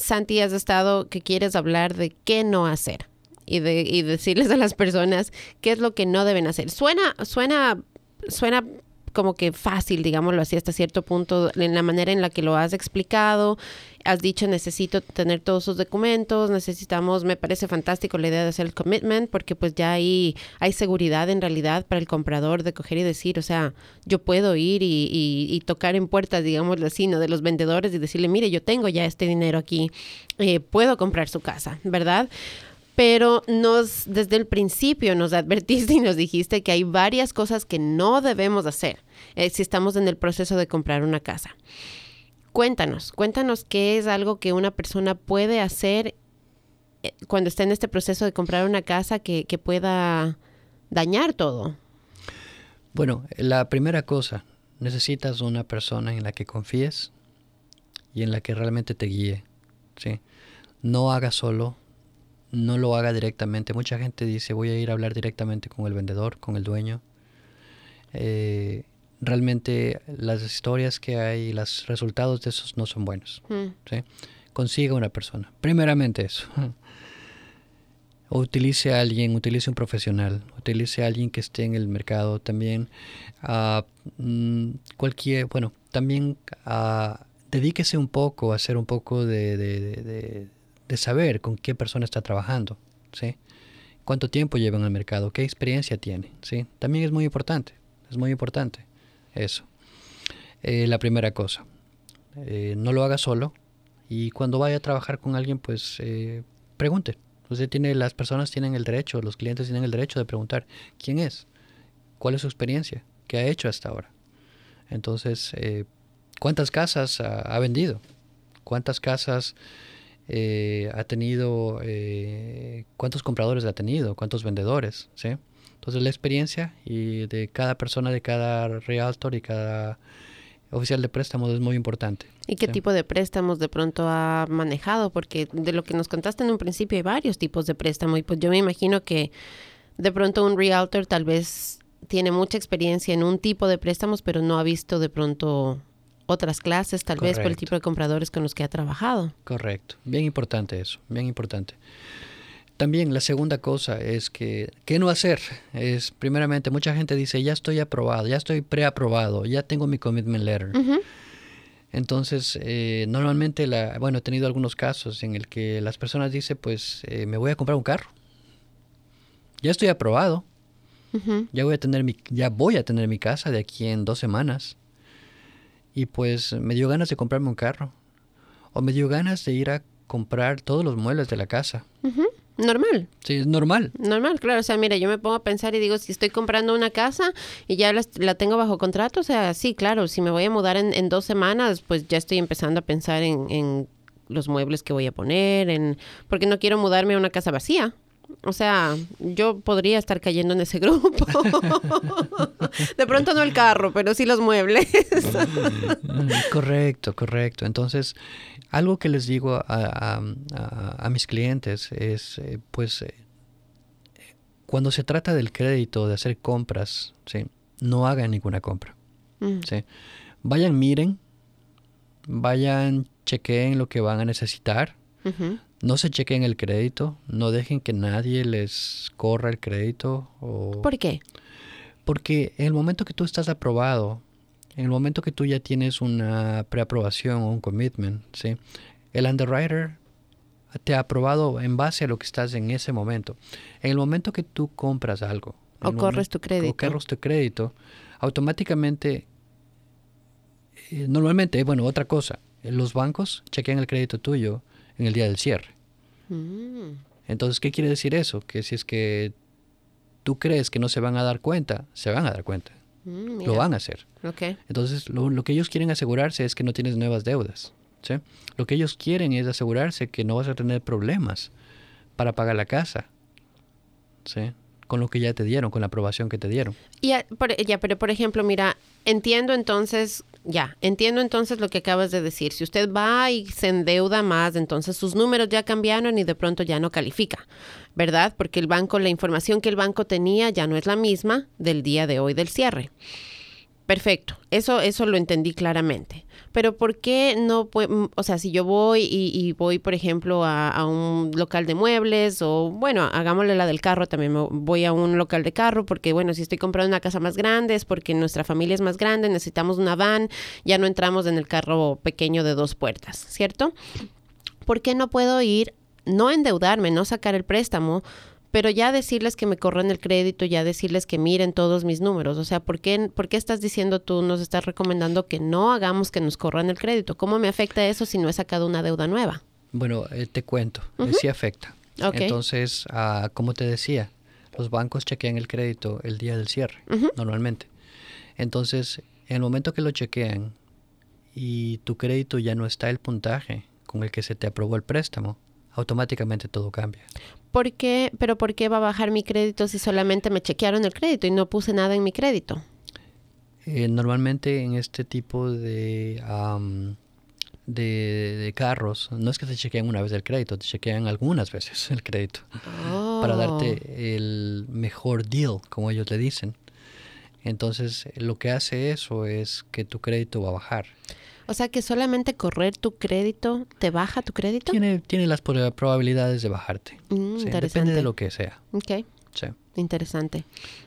Santi, has estado que quieres hablar de qué no hacer y, de, y decirles a las personas qué es lo que no deben hacer. Suena, suena, suena como que fácil, digámoslo así, hasta cierto punto, en la manera en la que lo has explicado. Has dicho, necesito tener todos sus documentos, necesitamos, me parece fantástico la idea de hacer el commitment, porque pues ya ahí hay seguridad en realidad para el comprador de coger y decir, o sea, yo puedo ir y, tocar en puertas, digámoslo así, ¿no? de los vendedores y decirle, mire, yo tengo ya este dinero aquí, eh, puedo comprar su casa, ¿verdad? pero nos desde el principio nos advertiste <laughs> y nos dijiste que hay varias cosas que no debemos hacer eh, si estamos en el proceso de comprar una casa. Cuéntanos, cuéntanos qué es algo que una persona puede hacer eh, cuando está en este proceso de comprar una casa que, pueda dañar todo. Bueno, la primera cosa, necesitas una persona en la que confíes y en la que realmente te guíe. ¿sí? No hagas solo, no lo haga directamente. Mucha gente dice voy a ir a hablar directamente con el vendedor, con el dueño. Eh, realmente las historias que hay, los resultados de esos no son buenos. Hmm. Consiga una persona. Primeramente eso. o utilice a alguien, utilice un profesional, utilice a alguien que esté en el mercado también. Uh, cualquier, bueno, también uh, dedíquese un poco a hacer un poco de de saber con qué persona está trabajando, ¿sí? Cuánto tiempo lleva en el mercado, qué experiencia tiene, ¿sí? También es muy importante, es muy importante eso. Eh, la primera cosa, eh, no lo haga solo y cuando vaya a trabajar con alguien, pues eh, pregunte. Usted tiene, las personas tienen el derecho, los clientes tienen el derecho de preguntar quién es, cuál es su experiencia, qué ha hecho hasta ahora. Entonces, ¿cuántas casas ha vendido? ¿Cuántas casas eh, ha tenido, eh, cuántos compradores ha tenido, cuántos vendedores, ¿sí? Entonces la experiencia y de cada persona, de cada realtor y cada oficial de préstamos es muy importante. ¿Y qué Sí. tipo de préstamos de pronto ha manejado? Porque de lo que nos contaste en un principio hay varios tipos de préstamo y pues yo me imagino que de pronto un realtor tal vez tiene mucha experiencia en un tipo de préstamos, pero no ha visto de pronto otras clases, tal vez por el tipo de compradores con los que ha trabajado. Correcto. Bien importante eso, bien importante. También la segunda cosa es que, ¿qué no hacer? Es, primeramente, mucha gente dice, ya estoy aprobado, ya estoy preaprobado, ya tengo mi commitment letter. Ujú. Entonces, eh, normalmente, la, bueno, he tenido algunos casos en el que las personas dicen, pues, eh, me voy a comprar un carro. Ya estoy aprobado, Ujú. ya voy a tener mi, ya voy a tener mi casa de aquí en dos semanas. Y pues me dio ganas de comprarme un carro. O me dio ganas de ir a comprar todos los muebles de la casa. Ujú. Normal. Sí, es normal. Normal, claro. O sea, mira, yo me pongo a pensar y digo, si estoy comprando una casa y ya la, la tengo bajo contrato, o sea, sí, claro, si me voy a mudar en, en dos semanas, pues ya estoy empezando a pensar en, en los muebles que voy a poner, en porque no quiero mudarme a una casa vacía. O sea, yo podría estar cayendo en ese grupo. <laughs> De pronto no el carro, pero sí los muebles. <laughs> Correcto, correcto. Entonces, algo que les digo a, a- a- a mis clientes es, eh, pues, eh, cuando se trata del crédito, de hacer compras, ¿sí? no hagan ninguna compra. Mm, ¿sí? Vayan, miren, vayan, chequeen lo que van a necesitar. No se chequen el crédito, no dejen que nadie les corra el crédito. O... ¿Por qué? Porque en el momento que tú estás aprobado, en el momento que tú ya tienes una preaprobación o un commitment, ¿sí? el underwriter te ha aprobado en base a lo que estás en ese momento. En el momento que tú compras algo, O corres tu crédito. O corres tu crédito, automáticamente, eh, normalmente, bueno, otra cosa, eh, los bancos chequean el crédito tuyo en el día del cierre. Mm, Entonces, ¿qué quiere decir eso? Que si es que tú crees que no se van a dar cuenta, se van a dar cuenta. Mm, Lo van a hacer. Ok. Entonces, lo, lo que ellos quieren asegurarse es que no tienes nuevas deudas. ¿sí? Lo que ellos quieren es asegurarse que no vas a tener problemas para pagar la casa. ¿sí? Con lo que ya te dieron, con la aprobación que te dieron. Y a- por- ya, pero por ejemplo, mira, entiendo entonces, ya, entiendo entonces lo que acabas de decir. Si usted va y se endeuda más, entonces sus números ya cambiaron y de pronto ya no califica, ¿verdad? Porque el banco, la información que el banco tenía ya no es la misma del día de hoy del cierre. Perfecto, eso, eso lo entendí claramente. Pero ¿por qué no puede, o sea, si yo voy y, voy, por ejemplo, a, a un local de muebles o, bueno, hagámosle la del carro, también voy a un local de carro porque, bueno, si estoy comprando una casa más grande es porque nuestra familia es más grande, necesitamos una van, ya no entramos en el carro pequeño de dos puertas, ¿cierto? ¿Por qué no puedo ir, no endeudarme, no sacar el préstamo, pero ya decirles que me corran el crédito, ya decirles que miren todos mis números. O sea, ¿por qué, ¿por qué estás diciendo tú, nos estás recomendando que no hagamos que nos corran el crédito? ¿Cómo me afecta eso si no he sacado una deuda nueva? Bueno, eh, te cuento, eh, sí afecta. Entonces, ah, como te decía, los bancos chequean el crédito el día del cierre, normalmente. Entonces, en el momento que lo chequean y tu crédito ya no está el puntaje con el que se te aprobó el préstamo, automáticamente todo cambia. ¿Por qué? ¿Pero por qué va a bajar mi crédito si solamente me chequearon el crédito y no puse nada en mi crédito? Eh, normalmente en este tipo de, am, de, de carros, no es que te chequean una vez el crédito, te chequean algunas veces el crédito para Oh. darte el mejor deal, como ellos le dicen. Entonces, lo que hace eso es que tu crédito va a bajar. O sea que solamente correr tu crédito te baja tu crédito. Tiene, tiene las proba- probabilidades de bajarte. Mm, Sí, interesante. depende de lo que sea. Ok, Sí. interesante.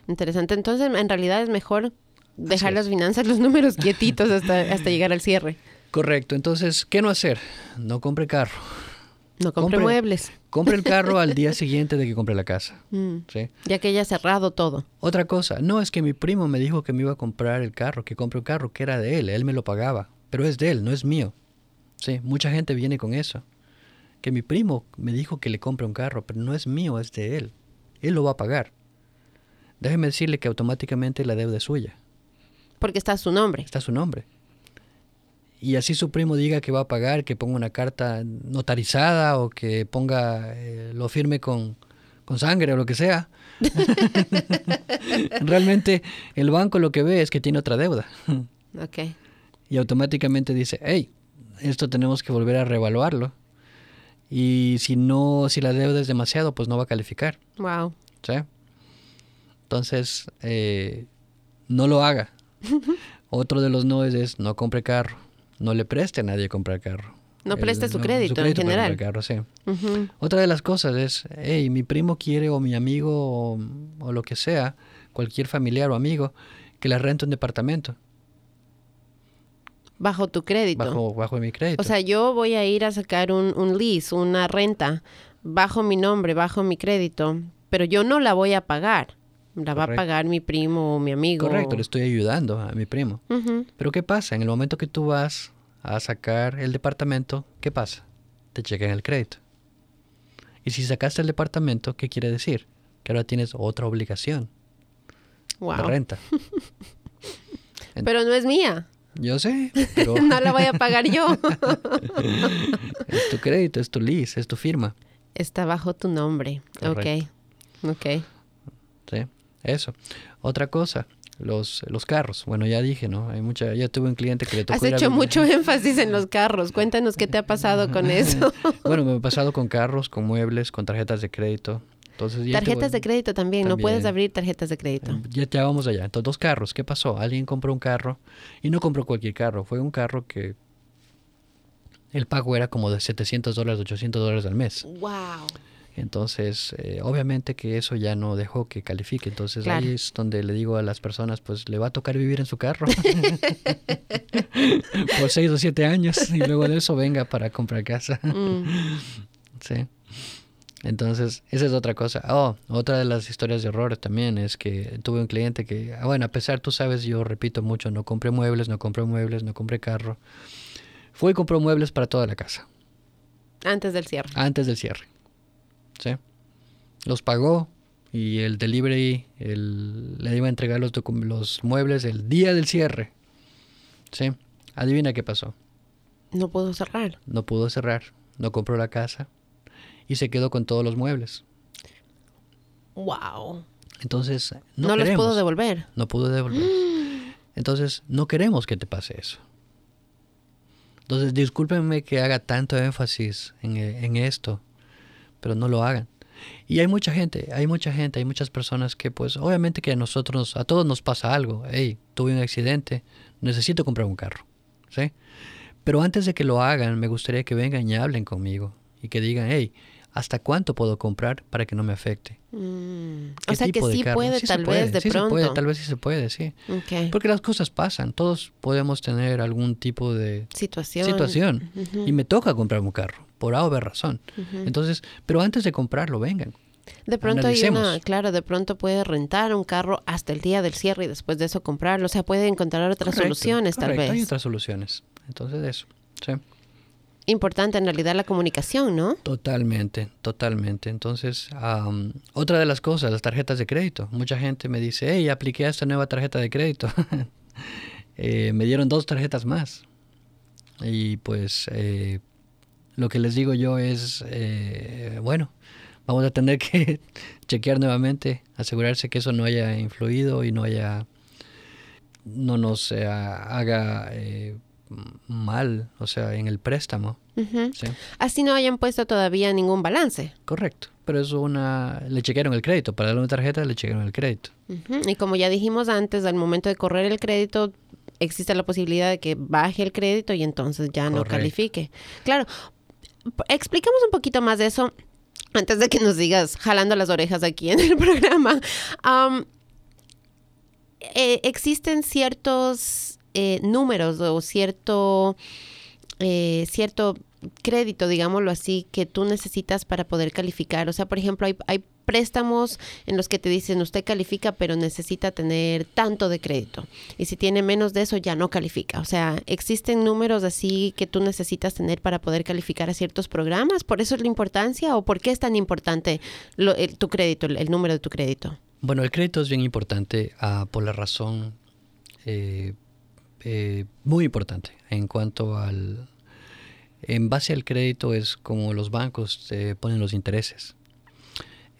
Interesante. Entonces, en realidad es mejor dejar las finanzas, los números quietitos hasta, hasta llegar al cierre. Correcto. Entonces, ¿qué no hacer? No compre carro. No compre, Compre- muebles. Compre el carro al día <laughs> siguiente de que compre la casa. Mm, ¿sí? Ya que ya ha cerrado todo. Otra cosa, no es que mi primo me dijo que me iba a comprar el carro, que compre un carro que era de él, él me lo pagaba, pero es de él, no es mío. Sí, mucha gente viene con eso. Que mi primo me dijo que le compre un carro, pero no es mío, es de él. Él lo va a pagar. Déjeme decirle que automáticamente la deuda es suya, Porque está su nombre. está su nombre. Y así su primo diga que va a pagar, que ponga una carta notarizada o que ponga, eh, lo firme con, con sangre o lo que sea. <laughs> <laughs> Realmente el banco lo que ve es que tiene otra deuda. Ok. Y automáticamente dice, hey, esto tenemos que volver a reevaluarlo. Y si no, si la deuda es demasiado, pues no va a calificar. Wow. ¿Sí? Entonces, eh, no lo haga. <laughs> Otro de los no es, no compre carro. No le preste a nadie comprar carro. No preste su, crédito, en general. Carro, sí. Otra de las cosas es, hey, mi primo quiere o mi amigo o, lo que sea, cualquier familiar o amigo, que le rente un departamento. Bajo tu crédito. Bajo, bajo mi crédito. O sea, yo voy a ir a sacar un, un lease, una renta, bajo mi nombre, bajo mi crédito, pero yo no la voy a pagar. La va a pagar mi primo o mi amigo. Correcto, le estoy ayudando a mi primo. Pero ¿qué pasa? En el momento que tú vas a sacar el departamento, ¿qué pasa? Te chequen el crédito. Y si sacaste el departamento, ¿qué quiere decir? Que ahora tienes otra obligación. Wow. De renta. <laughs> pero no es mía. Yo sé, pero... <laughs> no la voy a pagar yo. <laughs> es tu crédito, es tu lease, es tu firma. Está bajo tu nombre. Ok. Ok. Sí, eso. Otra cosa, los, los carros. Bueno, ya dije, ¿no? Hay mucha, ya tuve un cliente que le tocó. Has hecho mucho énfasis en los carros. Cuéntanos qué te ha pasado con <laughs> eso. bueno, me ha pasado con carros, con muebles, con tarjetas de crédito. Entonces, tarjetas de crédito también. no puedes abrir tarjetas de crédito. Eh, ya, ya vamos allá. Entonces, dos carros. ¿Qué pasó? Alguien compró un carro y no compró cualquier carro. Fue un carro que el pago era como de 700 dólares, 800 dólares al mes. ¡Wow! Entonces, eh, obviamente que eso ya no dejó que califique. Entonces ahí es donde le digo a las personas, pues le va a tocar vivir en su carro <laughs> por seis o siete años y luego de eso venga para comprar casa. Mm. Sí. Entonces, esa es otra cosa. Oh, otra de las historias de errores también es que tuve un cliente que, ah, bueno, a pesar, tú sabes, yo repito mucho, no compré muebles, no compré muebles, no compré carro. Fue y compró muebles para toda la casa. Antes del cierre. Antes del cierre. ¿sí? Los pagó y el delivery le iba a entregar los, los muebles el día del cierre. ¿Sí? Adivina qué pasó. No pudo cerrar. No pudo cerrar. No compró la casa y se quedó con todos los muebles. Wow. Entonces, no, no los pudo devolver. No pudo devolver. <gasps> Entonces, no queremos que te pase eso. Entonces, discúlpenme que haga tanto énfasis en, en esto, pero no lo hagan. Y hay mucha gente, hay mucha gente, hay muchas personas que pues obviamente que a nosotros, a todos nos pasa algo. Hey, tuve un accidente, necesito comprar un carro. ¿Sí? Pero antes de que lo hagan, me gustaría que vengan y hablen conmigo y que digan, hey, ¿hasta cuánto puedo comprar para que no me afecte? Mm. O sea que sí puede, tal vez, de sí pronto. Se puede, tal vez sí se puede, sí. Porque las cosas pasan, todos podemos tener algún tipo de situación. situación. Y me toca comprar un carro por A o B razón. Entonces, pero antes de comprarlo, vengan. De pronto hay una, claro, de pronto puede rentar un carro hasta el día del cierre y después de eso comprarlo. O sea, puede encontrar otras soluciones tal vez. Hay otras soluciones. Entonces, eso. Sí. Importante en realidad la comunicación, ¿no? Totalmente, totalmente. Entonces, otra de las cosas, las tarjetas de crédito. Mucha gente me dice, hey, apliqué a esta nueva tarjeta de crédito. <laughs> Eh, me dieron dos tarjetas más. Y pues eh, lo que les digo yo es, eh, bueno, vamos a tener que <laughs> chequear nuevamente, asegurarse que eso no haya influido y no haya, no nos eh, haga mal, o sea, en el préstamo. Así no hayan puesto todavía ningún balance. Correcto, pero es una, le chequearon el crédito, para darle una tarjeta le chequearon el crédito. Y como ya dijimos antes, al momento de correr el crédito, existe la posibilidad de que baje el crédito y entonces ya no califique. Claro, explícame un poquito más de eso antes de que nos digas jalando las orejas aquí en el <laughs> programa. Eh, existen ciertos eh, números o cierto, eh, cierto crédito, digámoslo así, que tú necesitas para poder calificar. O sea, por ejemplo, hay, hay préstamos en los que te dicen usted califica pero necesita tener tanto de crédito y si tiene menos de eso ya no califica. O sea, existen números así que tú necesitas tener para poder calificar a ciertos programas. ¿Por eso es la importancia o por qué es tan importante tu crédito, el, número de tu crédito? Bueno, el crédito es bien importante ah, por la razón eh, eh, muy importante en cuanto al... En base al crédito es como los bancos ponen los intereses.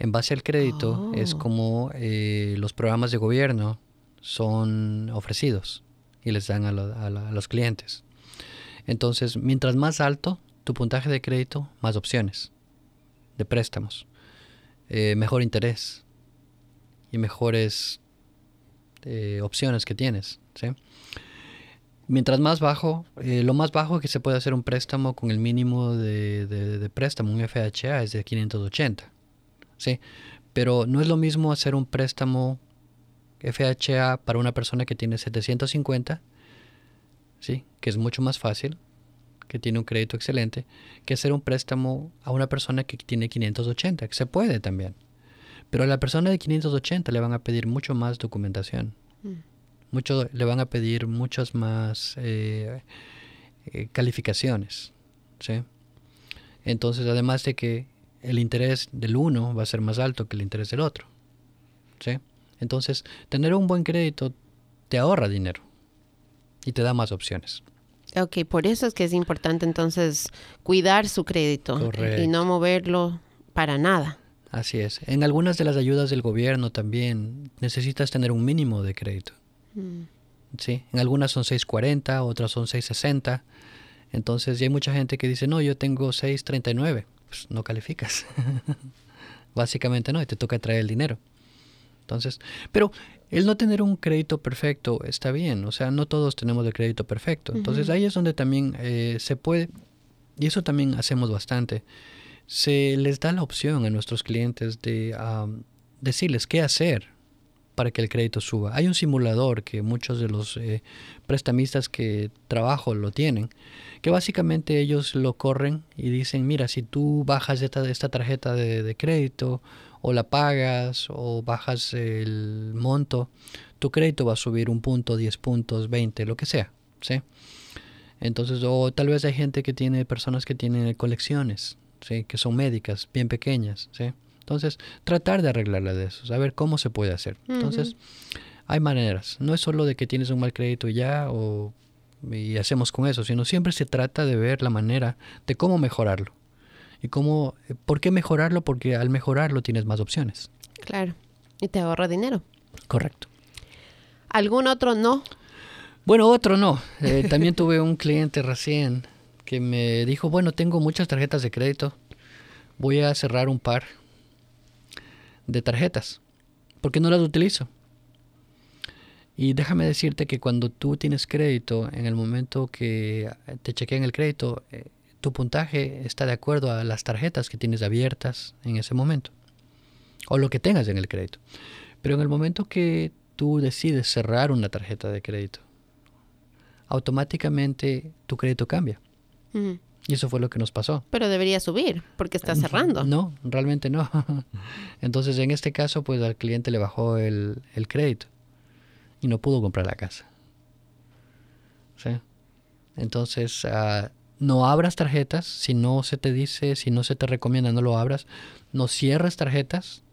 En base al crédito es oh. como eh, los programas de gobierno son ofrecidos. y les dan a, los clientes. Entonces, mientras más alto tu puntaje de crédito, más opciones de préstamos, eh, mejor interés y mejores eh, opciones que tienes. Mientras más bajo, eh, lo más bajo que se puede hacer un préstamo con el mínimo de, préstamo, un FHA, es de 580. ¿sí? Pero no es lo mismo hacer un préstamo FHA para una persona que tiene 750, ¿sí? que es mucho más fácil, que tiene un crédito excelente, que hacer un préstamo a una persona que tiene 580, que se puede también. Pero a la persona de 580 le van a pedir mucho más documentación. Mm. Mucho, le van a pedir muchas más eh, eh, calificaciones. ¿sí? Entonces, además de que el interés del uno va a ser más alto que el interés del otro. ¿sí? Entonces, tener un buen crédito te ahorra dinero y te da más opciones. Ok, por eso es que es importante entonces cuidar su crédito y no moverlo para nada. Así es. En algunas de las ayudas del gobierno también necesitas tener un mínimo de crédito. Mm. Sí, en algunas son 640, otras son 660. Entonces, ya hay mucha gente que dice, no, yo tengo 639. Pues no calificas. <laughs> Básicamente no, y te toca traer el dinero. Entonces, pero el no tener un crédito perfecto está bien, o sea, no todos tenemos el crédito perfecto. Entonces ahí es donde también eh, se puede, y eso también hacemos bastante, se les da la opción a nuestros clientes de decirles qué hacer para que el crédito suba. Hay un simulador que muchos de los eh, prestamistas que trabajo lo tienen, que básicamente ellos lo corren y dicen, mira, si tú bajas esta, esta tarjeta de, de crédito o la pagas o bajas el monto, tu crédito va a subir un punto, 10 puntos, 20, lo que sea, ¿sí? Entonces, o tal vez hay gente que tiene, personas que tienen colecciones, ¿sí? Que son médicas, bien pequeñas, ¿sí? Entonces, tratar de arreglarla de eso, saber cómo se puede hacer. Entonces, hay maneras. No es solo de que tienes un mal crédito y ya, o y hacemos con eso, sino siempre se trata de ver la manera de cómo mejorarlo. ¿Y cómo, por qué mejorarlo? Porque al mejorarlo tienes más opciones. Claro, y te ahorra dinero. Correcto. ¿Algún otro no? Bueno, otro no. Eh, también tuve un cliente recién que me dijo, bueno, tengo muchas tarjetas de crédito, voy a cerrar un par de tarjetas, porque no las utilizo. Y déjame decirte que cuando tú tienes crédito, en el momento que te chequean el crédito, eh, tu puntaje está de acuerdo a las tarjetas que tienes abiertas en ese momento o lo que tengas en el crédito. Pero en el momento que tú decides cerrar una tarjeta de crédito, automáticamente tu crédito cambia. Y eso fue lo que nos pasó. Pero debería subir porque está cerrando. No, realmente no. <laughs> Entonces en este caso pues al cliente le bajó el, crédito y no pudo comprar la casa. ¿Sí? Entonces uh, no abras tarjetas, si no se te dice, si no se te recomienda, no lo abras. No cierres tarjetas,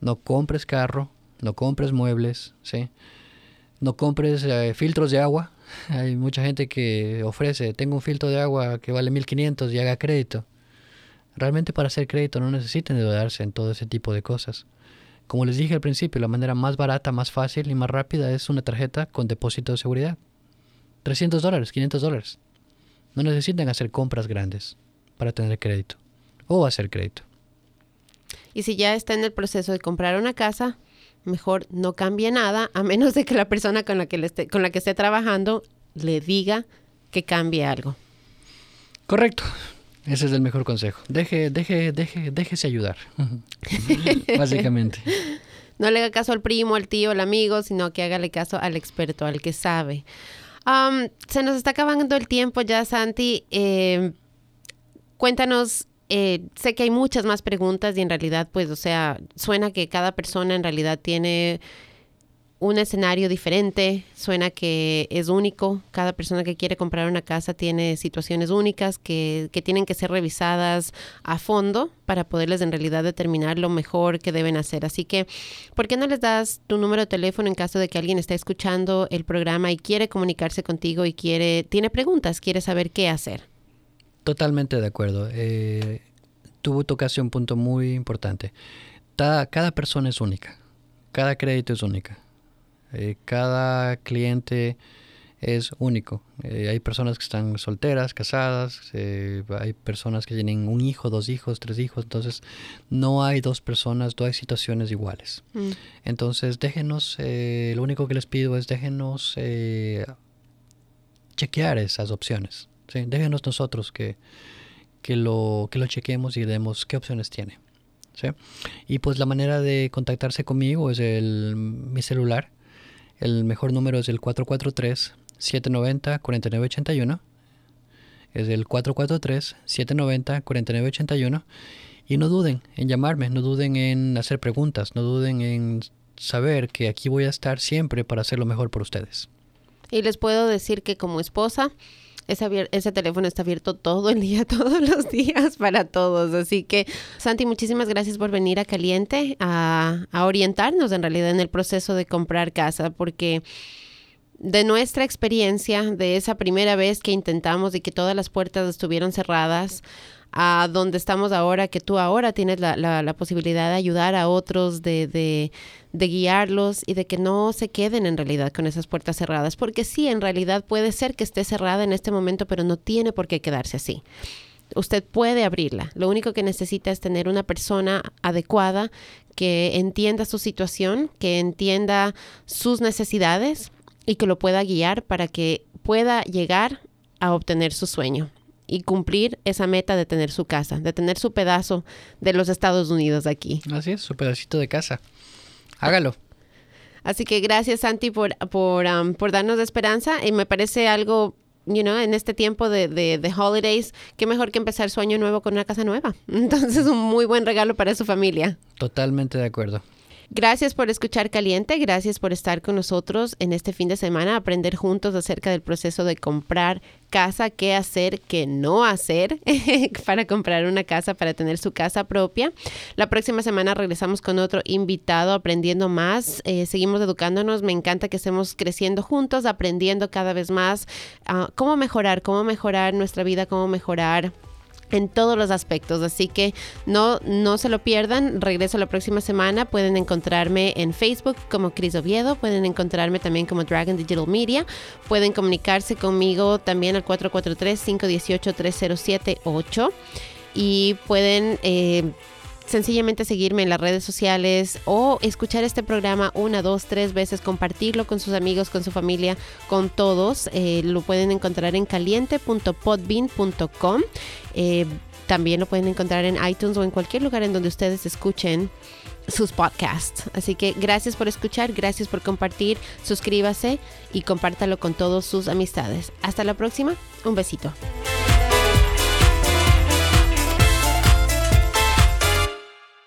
no compres carro, no compres muebles, ¿sí? No compres eh, filtros de agua. <laughs> Hay mucha gente que ofrece, tengo un filtro de agua que vale 1500 y haga crédito. Realmente para hacer crédito no necesitan endeudarse en todo ese tipo de cosas. Como les dije al principio, la manera más barata, más fácil y más rápida es una tarjeta con depósito de seguridad. 300 dólares, 500 dólares. No necesitan hacer compras grandes para tener crédito o hacer crédito. Y si ya está en el proceso de comprar una casa, mejor no cambie nada a menos de que la persona con la que, le esté, con la que esté trabajando le diga que cambie algo. Correcto. Ese es el mejor consejo. Deje, deje, deje, déjese ayudar. <laughs> Básicamente. No le haga caso al primo, al tío, al amigo, sino que hágale caso al experto, al que sabe se nos está acabando el tiempo ya, Santi. Eh, cuéntanos, eh, sé que hay muchas más preguntas y en realidad, pues, o sea, suena que cada persona en realidad tiene un escenario diferente, suena que es único, cada persona que quiere comprar una casa tiene situaciones únicas que, que, tienen que ser revisadas a fondo para poderles en realidad determinar lo mejor que deben hacer. Así que, ¿por qué no les das tu número de teléfono en caso de que alguien esté escuchando el programa y quiere comunicarse contigo y quiere, tiene preguntas, quiere saber qué hacer? Totalmente de acuerdo. Eh, tú tocaste un punto muy importante. cada persona es única, cada crédito es única eh, cada cliente es único. Eh, hay personas que están solteras, casadas, eh, hay personas que tienen un hijo, dos hijos, tres hijos, entonces no hay dos personas, no hay situaciones iguales. Mm. Entonces déjenos, eh, lo único que les pido es déjenos chequear esas opciones. ¿Sí? Déjenos nosotros que, que, lo, que lo chequemos y demos qué opciones tiene. ¿sí? Y pues la manera de contactarse conmigo es el, mi celular. El mejor número es el 443 790-4981. Es el 443-790-4981. Y no duden en llamarme, no duden en hacer preguntas, no duden en saber que aquí voy a estar siempre para hacer lo mejor por ustedes. Y les puedo decir que como esposa, ese, ese, teléfono está abierto todo el día, <laughs> todos los días para todos. Así que, Santi, muchísimas gracias por venir a Caliente a, a orientarnos en realidad en el proceso de comprar casa, porque de nuestra experiencia, de esa primera vez que intentamos y que todas las puertas estuvieron cerradas, a donde estamos ahora, que tú ahora tienes la, la, posibilidad de ayudar a otros, de, de, de, guiarlos y de que no se queden en realidad con esas puertas cerradas, porque sí, en realidad puede ser que esté cerrada en este momento, pero no tiene por qué quedarse así. Usted puede abrirla. Lo único que necesita es tener una persona adecuada que entienda su situación, que entienda sus necesidades y que lo pueda guiar para que pueda llegar a obtener su sueño y cumplir esa meta de tener su casa, de tener su pedazo de los Estados Unidos aquí. Así es, su pedacito de casa. Hágalo. Así que gracias, Santi, por, por, um, por darnos esperanza. Y me parece algo, you know, en este tiempo de, de, de, holidays, qué mejor que empezar su año nuevo con una casa nueva. <laughs> Entonces, un muy buen regalo para su familia. Totalmente de acuerdo. Gracias por escuchar Caliente, gracias por estar con nosotros en este fin de semana, aprender juntos acerca del proceso de comprar casa, qué hacer, qué no hacer <laughs> para comprar una casa, para tener su casa propia. La próxima semana regresamos con otro invitado aprendiendo más, eh, seguimos educándonos, me encanta que estemos creciendo juntos, aprendiendo cada vez más uh, cómo mejorar, cómo mejorar nuestra vida, cómo mejorar en todos los aspectos. Así que no, no se lo pierdan. Regreso la próxima semana. Pueden encontrarme en Facebook como Cris Oviedo. Pueden encontrarme también como Dragon Digital Media. Pueden comunicarse conmigo también al 443-518-3078. Y pueden... Eh, sencillamente seguirme en las redes sociales o escuchar este programa una, dos, tres veces, compartirlo con sus amigos, con su familia, con todos. Eh, lo pueden encontrar en caliente.podbean.com. Eh, también lo pueden encontrar en iTunes o en cualquier lugar en donde ustedes escuchen sus podcasts. Así que gracias por escuchar, gracias por compartir, suscríbase y compártalo con todos sus amistades. Hasta la próxima, un besito.